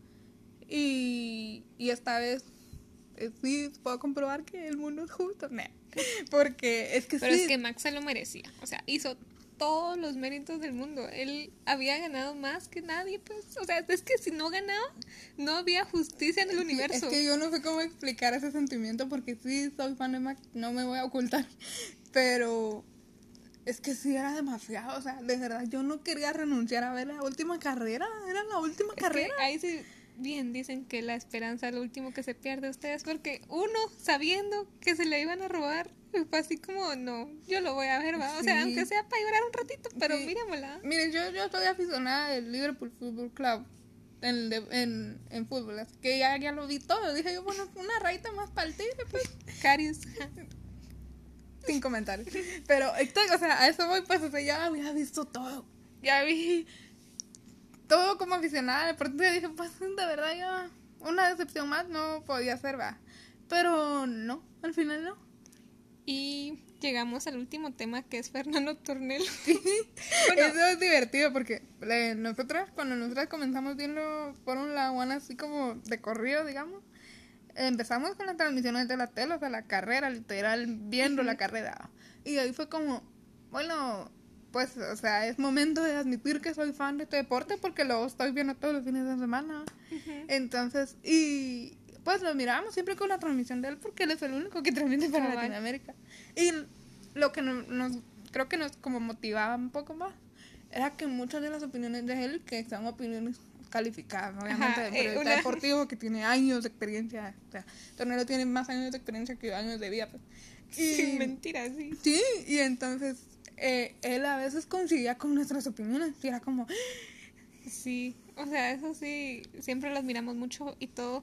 Y, y esta vez eh, sí puedo comprobar que el mundo es justo. Nah, Porque es que Pero sí. es que Max se lo merecía, o sea, hizo todos los méritos del mundo. Él había ganado más que nadie, pues, o sea, es que si no ganaba, no había justicia en el universo. Es que yo no sé cómo explicar ese sentimiento porque sí soy fan de Max, no me voy a ocultar. Pero es que sí era demasiado, o sea, de verdad yo no quería renunciar a ver la última carrera, era la última Es que carrera. ahí sí, bien dicen que la esperanza es lo último que se pierde ustedes, porque uno, sabiendo que se le iban a robar, fue así como, no, yo lo voy a ver, ¿va? O sea, Sí. aunque sea para llorar un ratito, pero Sí. miremosla. Miren, yo, yo soy aficionada del Liverpool Football Club en, en, en fútbol, así que ya, ya lo vi todo. Dije yo, bueno, una rayita más para el tigre, pues. Carius. Sin comentarios. Pero, estoy, o sea, a eso voy, pues, o sea, ya había visto todo. Ya vi todo como aficionada al deporte. Dije, pues, de verdad, ya una decepción más no podía ser, va. Pero no, al final no. Y llegamos al último tema que es Fernando Tornel. Eso es divertido porque eh, nosotras, cuando nosotras comenzamos viendo Fórmula One así como de corrido, digamos, empezamos con las transmisiones de la tele, o sea, la carrera, literal, viendo la carrera. Y ahí fue como, bueno, pues, o sea, es momento de admitir que soy fan de este deporte porque lo estoy viendo todos los fines de semana. Entonces, y pues lo mirábamos siempre con la transmisión de él porque él es el único que transmite para Cabal. Latinoamérica. Y lo que no- nos, creo que nos como motivaba un poco más era que muchas de las opiniones de él, que son opiniones calificadas, obviamente, Ajá, de eh, periodista una- deportivo que tiene años de experiencia, o sea, Tornero tiene más años de experiencia que años de vida, pues. Y- Sin mentira, sí. Sí, y entonces eh, él a veces coincidía con nuestras opiniones y era como, Sí, o sea, eso sí, siempre los miramos mucho y todo.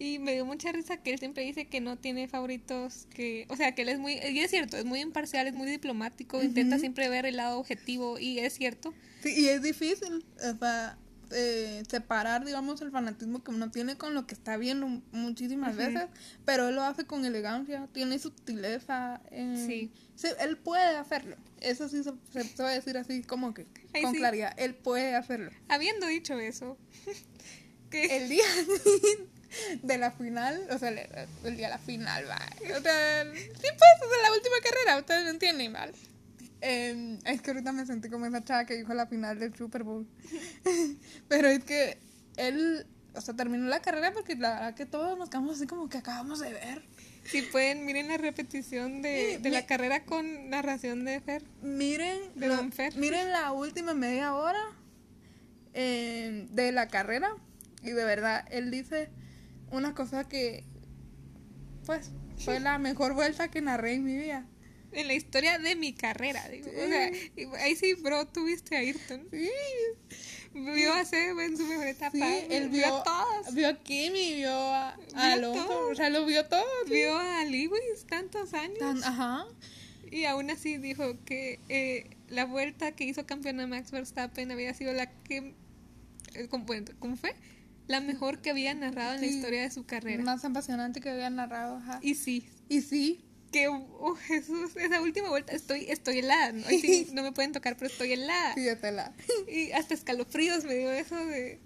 Y me dio mucha risa que él siempre dice que no tiene favoritos, que, o sea, que él es muy, y es cierto, es muy imparcial, es muy diplomático, intenta Ujú. siempre ver el lado objetivo y es cierto. Sí, y es difícil o sea, eh, separar, digamos, el fanatismo que uno tiene con lo que está viendo muchísimas Ujú. veces, pero él lo hace con elegancia, tiene sutileza. eh, Sí. sí, él puede hacerlo. Eso sí se, se puede decir así como que Ay, con sí. claridad. Él puede hacerlo. Habiendo dicho eso, que El día de la final, o sea, el, día de la final, va. O sea, sí, pues, de la última carrera, ustedes lo entienden, ¿vale? Eh, es que ahorita me sentí como esa chava que dijo la final del Super Bowl. Pero es que él, o sea, terminó la carrera porque la verdad que todos nos quedamos así como que acabamos de ver. si pueden, miren la repetición de, de la carrera con narración de Fer. Miren, De lo- Don Fer. miren la última media hora eh, de la carrera y de verdad él dice una cosa que, pues, fue la mejor vuelta que narré en mi vida. En la historia de mi carrera, digo. O sea, ahí sí, bro, tuviste a Ayrton. Sí, Vio a Seb en su mejor etapa. sí, él vio, a todos. vio a Kimi, vio a, Vio a Alonso, o sea, lo vio todo. Vio a Lewis tantos años. Tan- ajá. Y aún así dijo que eh, la vuelta que hizo campeona Max Verstappen había sido la que. eh, ¿Cómo, cómo fue? La mejor que había narrado en la Sí. historia de su carrera. Más apasionante que había narrado, ajá. Y sí, Y sí, Que, oh, Jesús, esa última vuelta estoy, estoy helada. ¿no? Sí, no me pueden tocar, pero estoy helada. Sí, ya te la. Y hasta escalofríos me dio eso de...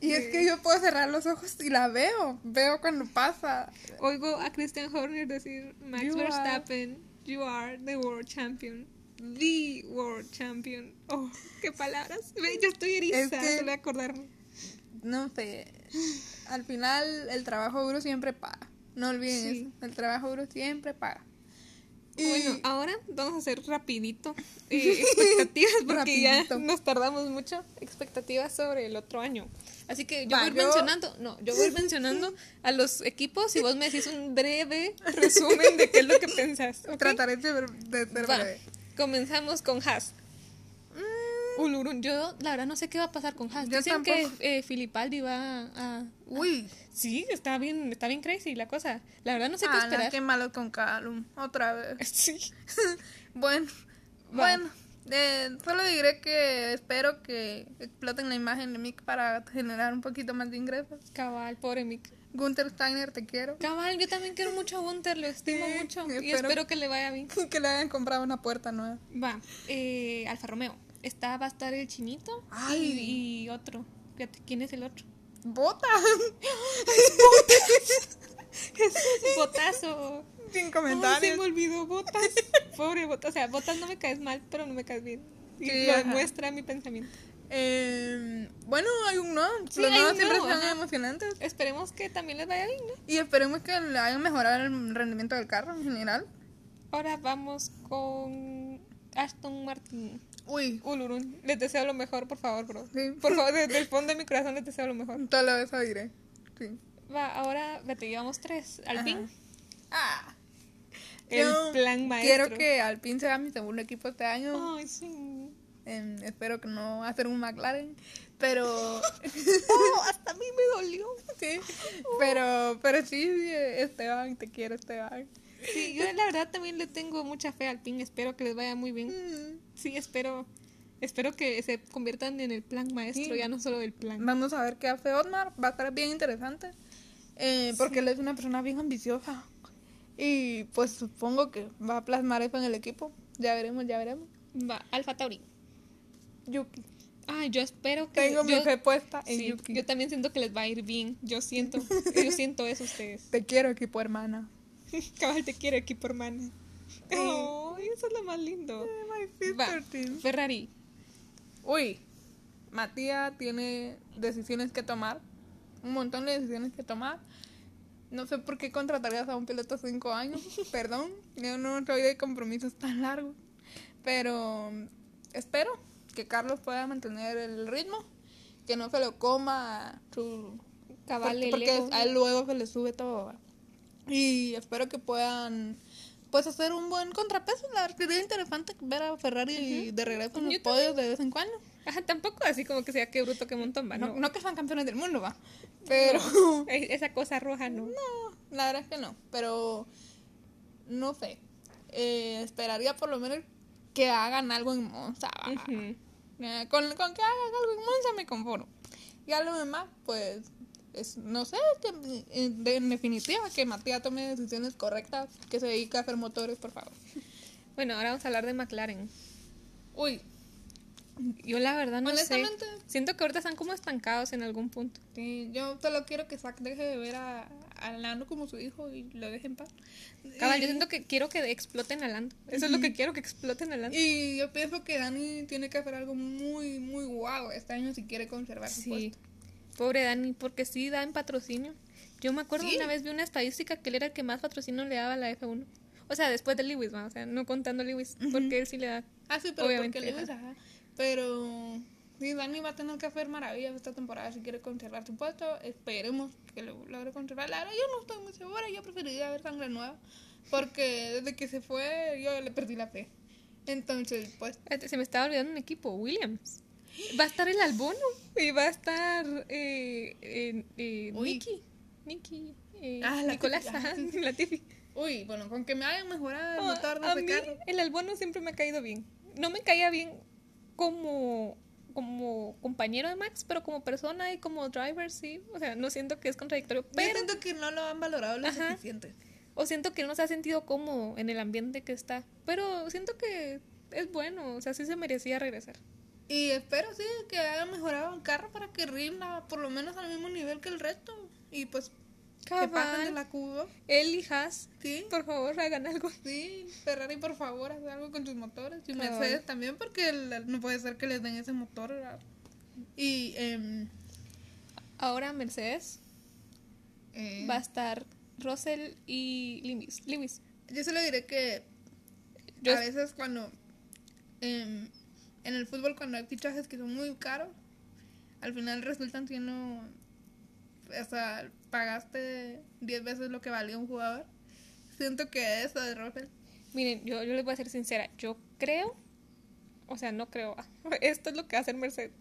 Y es que yo puedo cerrar los ojos y la veo. Veo cuando pasa. Oigo a Christian Horner decir, Max You are- Verstappen, you are the world champion. The world champion. Oh, qué palabras. Yo estoy erizada Es que- de acordarme. No sé. Al final, el trabajo duro siempre paga. No olviden Sí. eso. El trabajo duro siempre paga. Y Bueno, ahora vamos a hacer rapidito eh, expectativas porque ya Rapidito. nos tardamos mucho. Expectativas sobre el otro año. Así que yo Va, voy yo- mencionando, no, yo voy mencionando a los equipos y vos me decís un breve resumen de qué es lo que pensás. ¿ok? trataré de, ver- de ser Va, breve. comenzamos con Haas. Ulurun, yo la verdad no sé qué va a pasar con Haas. Yo Dicen tampoco. que eh, Filipaldi va a... Uy. Sí, está bien, está bien crazy la cosa. La verdad no sé qué Ah, esperar. qué malo con Calum. Otra vez. Sí. bueno. Bueno. eh, solo diré que espero que exploten la imagen de Mick para generar un poquito más de ingresos. Cabal, pobre Mick. Gunther Steiner, te quiero. Cabal, yo también quiero mucho a Gunter, lo estimo Sí, mucho y espero- espero que le vaya bien. que le hayan comprado una puerta nueva. Va, eh, Alfa Romeo. Está, va a estar el chinito Ay. y, y otro. Fíjate, ¿quién es el otro? ¡Bota! Botazo. Sin Ay, se comentarios. me olvidó Botas. Pobre Botas. O sea, Botas no me caes mal, pero no me caes bien. Y Sí, lo ajá. muestra mi pensamiento. Eh, bueno, hay un no. Sí, Los un siempre no, son emocionantes. Esperemos que también les vaya bien, ¿no? Y esperemos que le hayan mejorado el rendimiento del carro en general. Ahora vamos con Aston Martin. Uy, Ulurun, les deseo lo mejor, por favor, bro. Sí. Por favor, desde el fondo de mi corazón les deseo lo mejor. solo eso diré. Sí. Va, ahora, vete, llevamos tres. Alpine, Ah. el Yo plan maestro. Quiero que Alpine sea mi segundo equipo este año. Ay, sí. Em, espero que no ser un McLaren. Pero. Oh, hasta a mí me dolió. sí. Pero, pero sí, sí, Esteban, te quiero, Esteban. Sí, yo la verdad también le tengo mucha fe al PIN. Espero que les vaya muy bien. Mm. Sí, espero. Espero que se conviertan en el plan maestro, Sí. ya no solo el plan. Vamos a ver qué hace Otmar. Va a estar bien interesante. Eh, porque él es una persona bien ambiciosa. Y pues supongo que va a plasmar eso en el equipo. Ya veremos, ya veremos. Va, Alfa Tauri. Yuki. Ay, yo espero que. Tengo mi fe puesta en sí, Yuki. yo también siento que les va a ir bien. Yo siento, yo siento eso ustedes. Te quiero, equipo hermana. Cabal, te quiero, equipo hermana. Ay, eso es lo más lindo. Va, Ferrari. Uy, Matías tiene decisiones que tomar. Un montón de decisiones que tomar. No sé por qué contratarías a un piloto de 5 años. Perdón, yo no soy de compromisos tan largos. Pero espero que Carlos pueda mantener el ritmo. Que no se lo coma su. Cabal, porque porque a él luego se le sube todo. Y espero que puedan. Pues hacer un buen contrapeso. La verdad sería interesante ver a Ferrari de regreso en los Yo podios de vez en cuando. Ajá, tampoco así como que sea que bruto que montón, va. No, No, no que sean campeones del mundo, va. Pero. E- Esa cosa roja no. No, la verdad es que no. Pero. No sé. Eh, esperaría por lo menos que hagan algo en Monza. Eh, con, con que hagan algo en Monza me conformo. Y a lo demás, pues. Es, no sé, que, en, en definitiva, que Matías tome decisiones correctas, que se dedique a hacer motores, por favor. Bueno, ahora vamos a hablar de McLaren. Uy, Yo la verdad no Honestamente- sé. Siento que ahorita están como estancados en algún punto. sí, yo solo quiero que Zack deje de ver a, a Lando como su hijo y lo deje en paz. Cabal, Y- yo siento que quiero que exploten a Lando. Eso es lo que quiero, que exploten a Lando. Y yo pienso que Dani tiene que hacer algo muy, muy guau este año si quiere conservar su puesto. Pobre Dani, porque sí da en patrocinio. Yo me acuerdo Sí. una vez vi una estadística que él era el que más patrocinio le daba a la F1. O sea, después de Lewis, ¿va? o sea, no contando Lewis, porque él sí le da. Ah, sí, pero Obviamente, porque le ajá. Pero sí, Dani va a tener que hacer maravillas esta temporada si quiere conservar su puesto. Esperemos que lo logre conservar. La verdad, yo no estoy muy segura. Yo preferiría ver sangre nueva. Porque desde que se fue, yo le perdí la fe. Entonces, pues, Espérate, Se me estaba olvidando un equipo, Williams. Va a estar el Albono y va a estar eh, eh, eh. Nicky. Nicky. eh, Ah, Latifi, Nicolás. Latifi. uy, bueno, con que me hayan mejorado de a mí el Albono siempre me ha caído bien. No me caía bien como como compañero de Max, pero como persona y como driver sí, o sea, no siento que es contradictorio, Yo pero siento que no lo han valorado lo Ajá. suficiente. O siento que no se ha sentido cómodo en el ambiente que está. Pero siento que es bueno, o sea, sí se merecía regresar. Y espero, sí, que haya mejorado el carro para que rinda por lo menos al mismo nivel que el resto. Y pues que pasen de la cuba. Él Sí, por favor, hagan algo. sí, Ferrari, por favor, haz algo con tus motores. Y Cabal. Mercedes también, porque no puede ser que les den ese motor. ¿verdad? Y em, Ahora Mercedes eh, va a estar Russell y Lewis. Lewis. yo solo diré que Yo- a veces cuando em, en el fútbol cuando hay fichajes que son muy caros, al final resultan siendo, o sea, pagaste 10 veces lo que valía un jugador. Siento que eso de Russell. Miren, yo, yo les voy a ser sincera. Yo creo, o sea, no creo. Esto es lo que hacer Mercedes.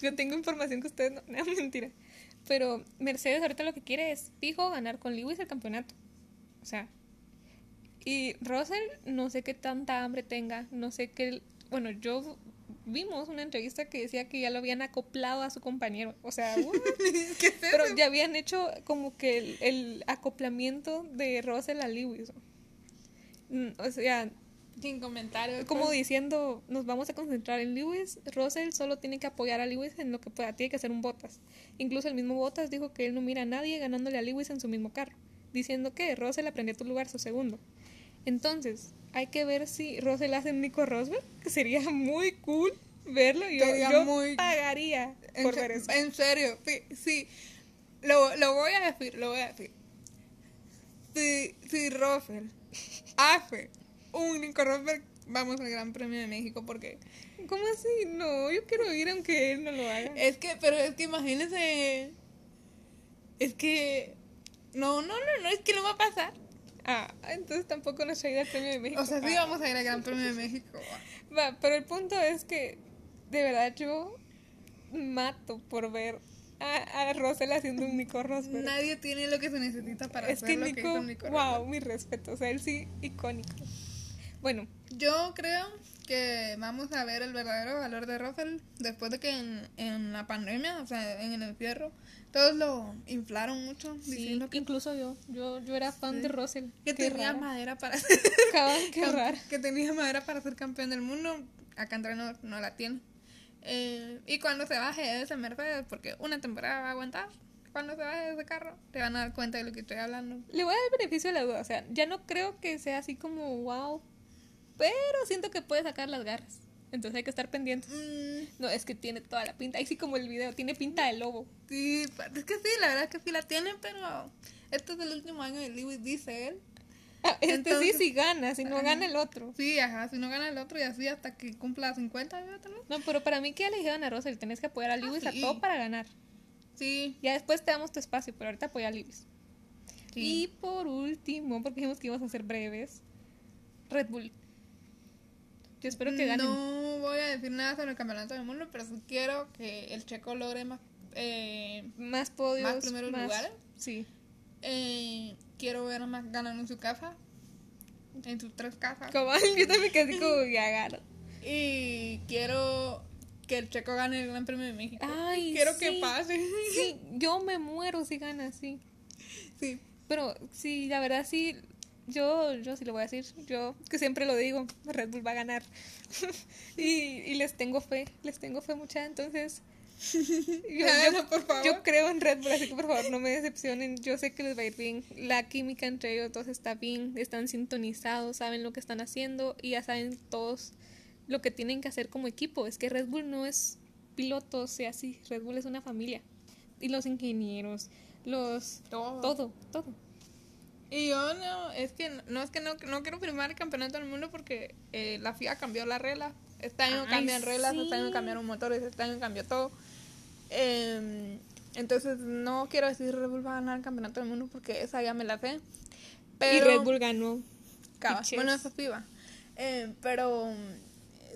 Yo tengo información que ustedes no. No, mentira. Pero Mercedes ahorita lo que quiere es fijo ganar con Lewis el campeonato. O sea. Y Russell, no sé qué tanta hambre tenga. No sé qué. Bueno, yo vimos una entrevista que decía que ya lo habían acoplado a su compañero. O sea? ¿Qué es pero ya habían hecho como que el, el acoplamiento de Russell a Lewis. Mm, O sea, Sin comentarios. como pues. diciendo, nos vamos a concentrar en Lewis. Russell solo tiene que apoyar a Lewis en lo que pueda, tiene que hacer un Bottas. Incluso el mismo Bottas dijo que él no mira a nadie ganándole a Lewis en su mismo carro, diciendo que Russell aprendió tu lugar su segundo. Entonces, hay que ver si Russell hace un Nico Rosberg, que sería muy cool verlo. Yo, yo muy- pagaría por ver eso. en serio, sí, sí. Lo, lo voy a decir, lo voy a decir. Si, si Russell hace un Nico Rosberg, vamos al Gran Premio de México porque ¿Cómo así? No, yo quiero ir aunque él no lo haga. es que, pero es que imagínense, es que no, no, no, no, es que no va a pasar. Ah, entonces tampoco nos va a ir al premio de México. O sea, sí Ah. vamos a ir al Gran Premio de México. Va, pero el punto es que de verdad yo mato por ver a, a Russell haciendo un Nico Rosberg. Nadie tiene lo que se necesita para es hacer que lo que Nico, hizo Nico wow, mi respeto, o sea, él sí icónico. Bueno, Yo creo que vamos a ver el verdadero valor de Russell después de que en, en la pandemia, o sea, en el encierro, todos lo inflaron mucho sí, diciendo que, incluso yo, yo, yo era fan de Russell. que Qué tenía rara. madera para raro. que tenía madera para ser campeón del mundo. Acá entre no, no la tiene. Eh, y cuando se baje de ese Mercedes, porque una temporada va a aguantar, cuando se baje de ese carro, te van a dar cuenta de lo que estoy hablando. Le voy a dar el beneficio de la duda, o sea, ya no creo que sea así como wow, pero siento que puede sacar las garras. Entonces hay que estar pendientes. Mm, No, es que tiene toda la pinta, ahí sí como el video, tiene pinta de lobo. sí, es que sí, la verdad es que sí la tiene, pero este es el último año de Lewis, dice él. Ah, este Entonces- sí, sí gana, si no gana el otro. Sí, ajá, si no gana el otro y así hasta que cumpla 50, ¿verdad? No, pero para mí que ya le dijeron a Russell, tenés que apoyar a Lewis sí. a todo para ganar. Sí, Ya después te damos tu espacio, pero ahorita apoya a Lewis. sí. Y por último, porque dijimos que íbamos a ser breves, Red Bull. Yo espero que ganen. No voy a decir nada sobre el campeonato del mundo, pero sí quiero que el checo logre más. Eh, Más podios, Más primeros lugares. Sí. eh, quiero ver más ganando en su casa, en sus tres casas. Como yo también casi como ya gano. Y quiero que el checo gane el Gran Premio de México. Ay, quiero que pase. Sí, yo me muero si gana, sí. Sí. Pero sí, la verdad sí, yo, yo sí lo voy a decir, yo que siempre lo digo, Red Bull va a ganar. y, y les tengo fe, les tengo fe mucha, entonces yo, Háganlo, yo- por favor. yo creo en Red Bull, así que por favor no me decepcionen, yo sé que les va a ir bien, la química entre ellos dos está bien, están sintonizados, saben lo que están haciendo y ya saben todos lo que tienen que hacer como equipo, es que Red Bull no es piloto, o sea, así, Red Bull es una familia. Y los ingenieros, los... Todo. Todo, todo. Y yo no, es que no es que no, no quiero firmar el campeonato del mundo porque eh, la FIA cambió la regla. Este año Ay, cambian reglas, este año sí. cambiaron motores, este año cambió todo. Em, entonces no quiero decir Red Bull va a ganar el campeonato del mundo porque esa ya me la sé. Pero, Y Red Bull ganó. Piches. bueno, eso sí va. Eh, pero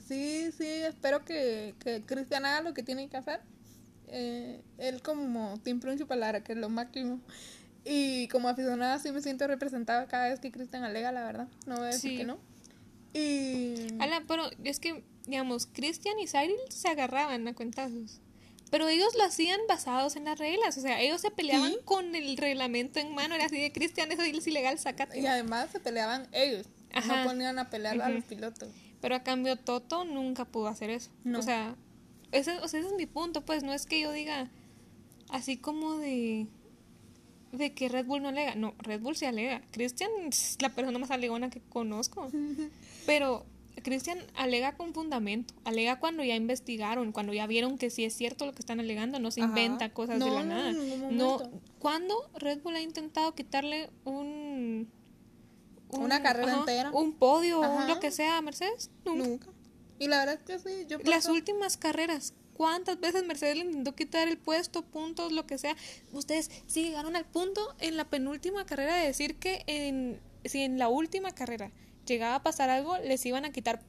sí, sí, espero que, que Cristian haga lo que tiene que hacer. Eh, él como team principal hará que es lo máximo. Y como aficionada sí me siento representada cada vez que Cristian alega, la verdad. No voy a decir Sí. que no. Y... Ala, pero es que, digamos, Christian y Cyril se agarraban a cuentazos. Pero ellos lo hacían basados en las reglas, o sea, ellos se peleaban Sí. con el reglamento en mano, era así de Cristian, eso es ilegal, sácate. Y además se peleaban ellos. Ajá. No ponían a pelear a los pilotos. Pero a cambio Toto nunca pudo hacer eso. No. O sea, ese, o sea, ese es mi punto, pues no es que yo diga así como de de que Red Bull no alega. No, Red Bull sí alega. Christian es la persona más alegona que conozco. Pero Christian alega con fundamento. Alega cuando ya investigaron, cuando ya vieron que sí es cierto lo que están alegando. No se Ajá. inventa cosas de la nada. No. ¿Cuándo Red Bull ha intentado quitarle un... Una carrera entera. Un podio o un lo que sea a Mercedes? Nunca. Nunca. Y la verdad es que sí. Yo Las últimas carreras, ¿cuántas veces Mercedes le intentó quitar el puesto, puntos, lo que sea? Ustedes sí llegaron al punto en la penúltima carrera de decir que en, si en la última carrera llegaba a pasar algo, les iban a quitar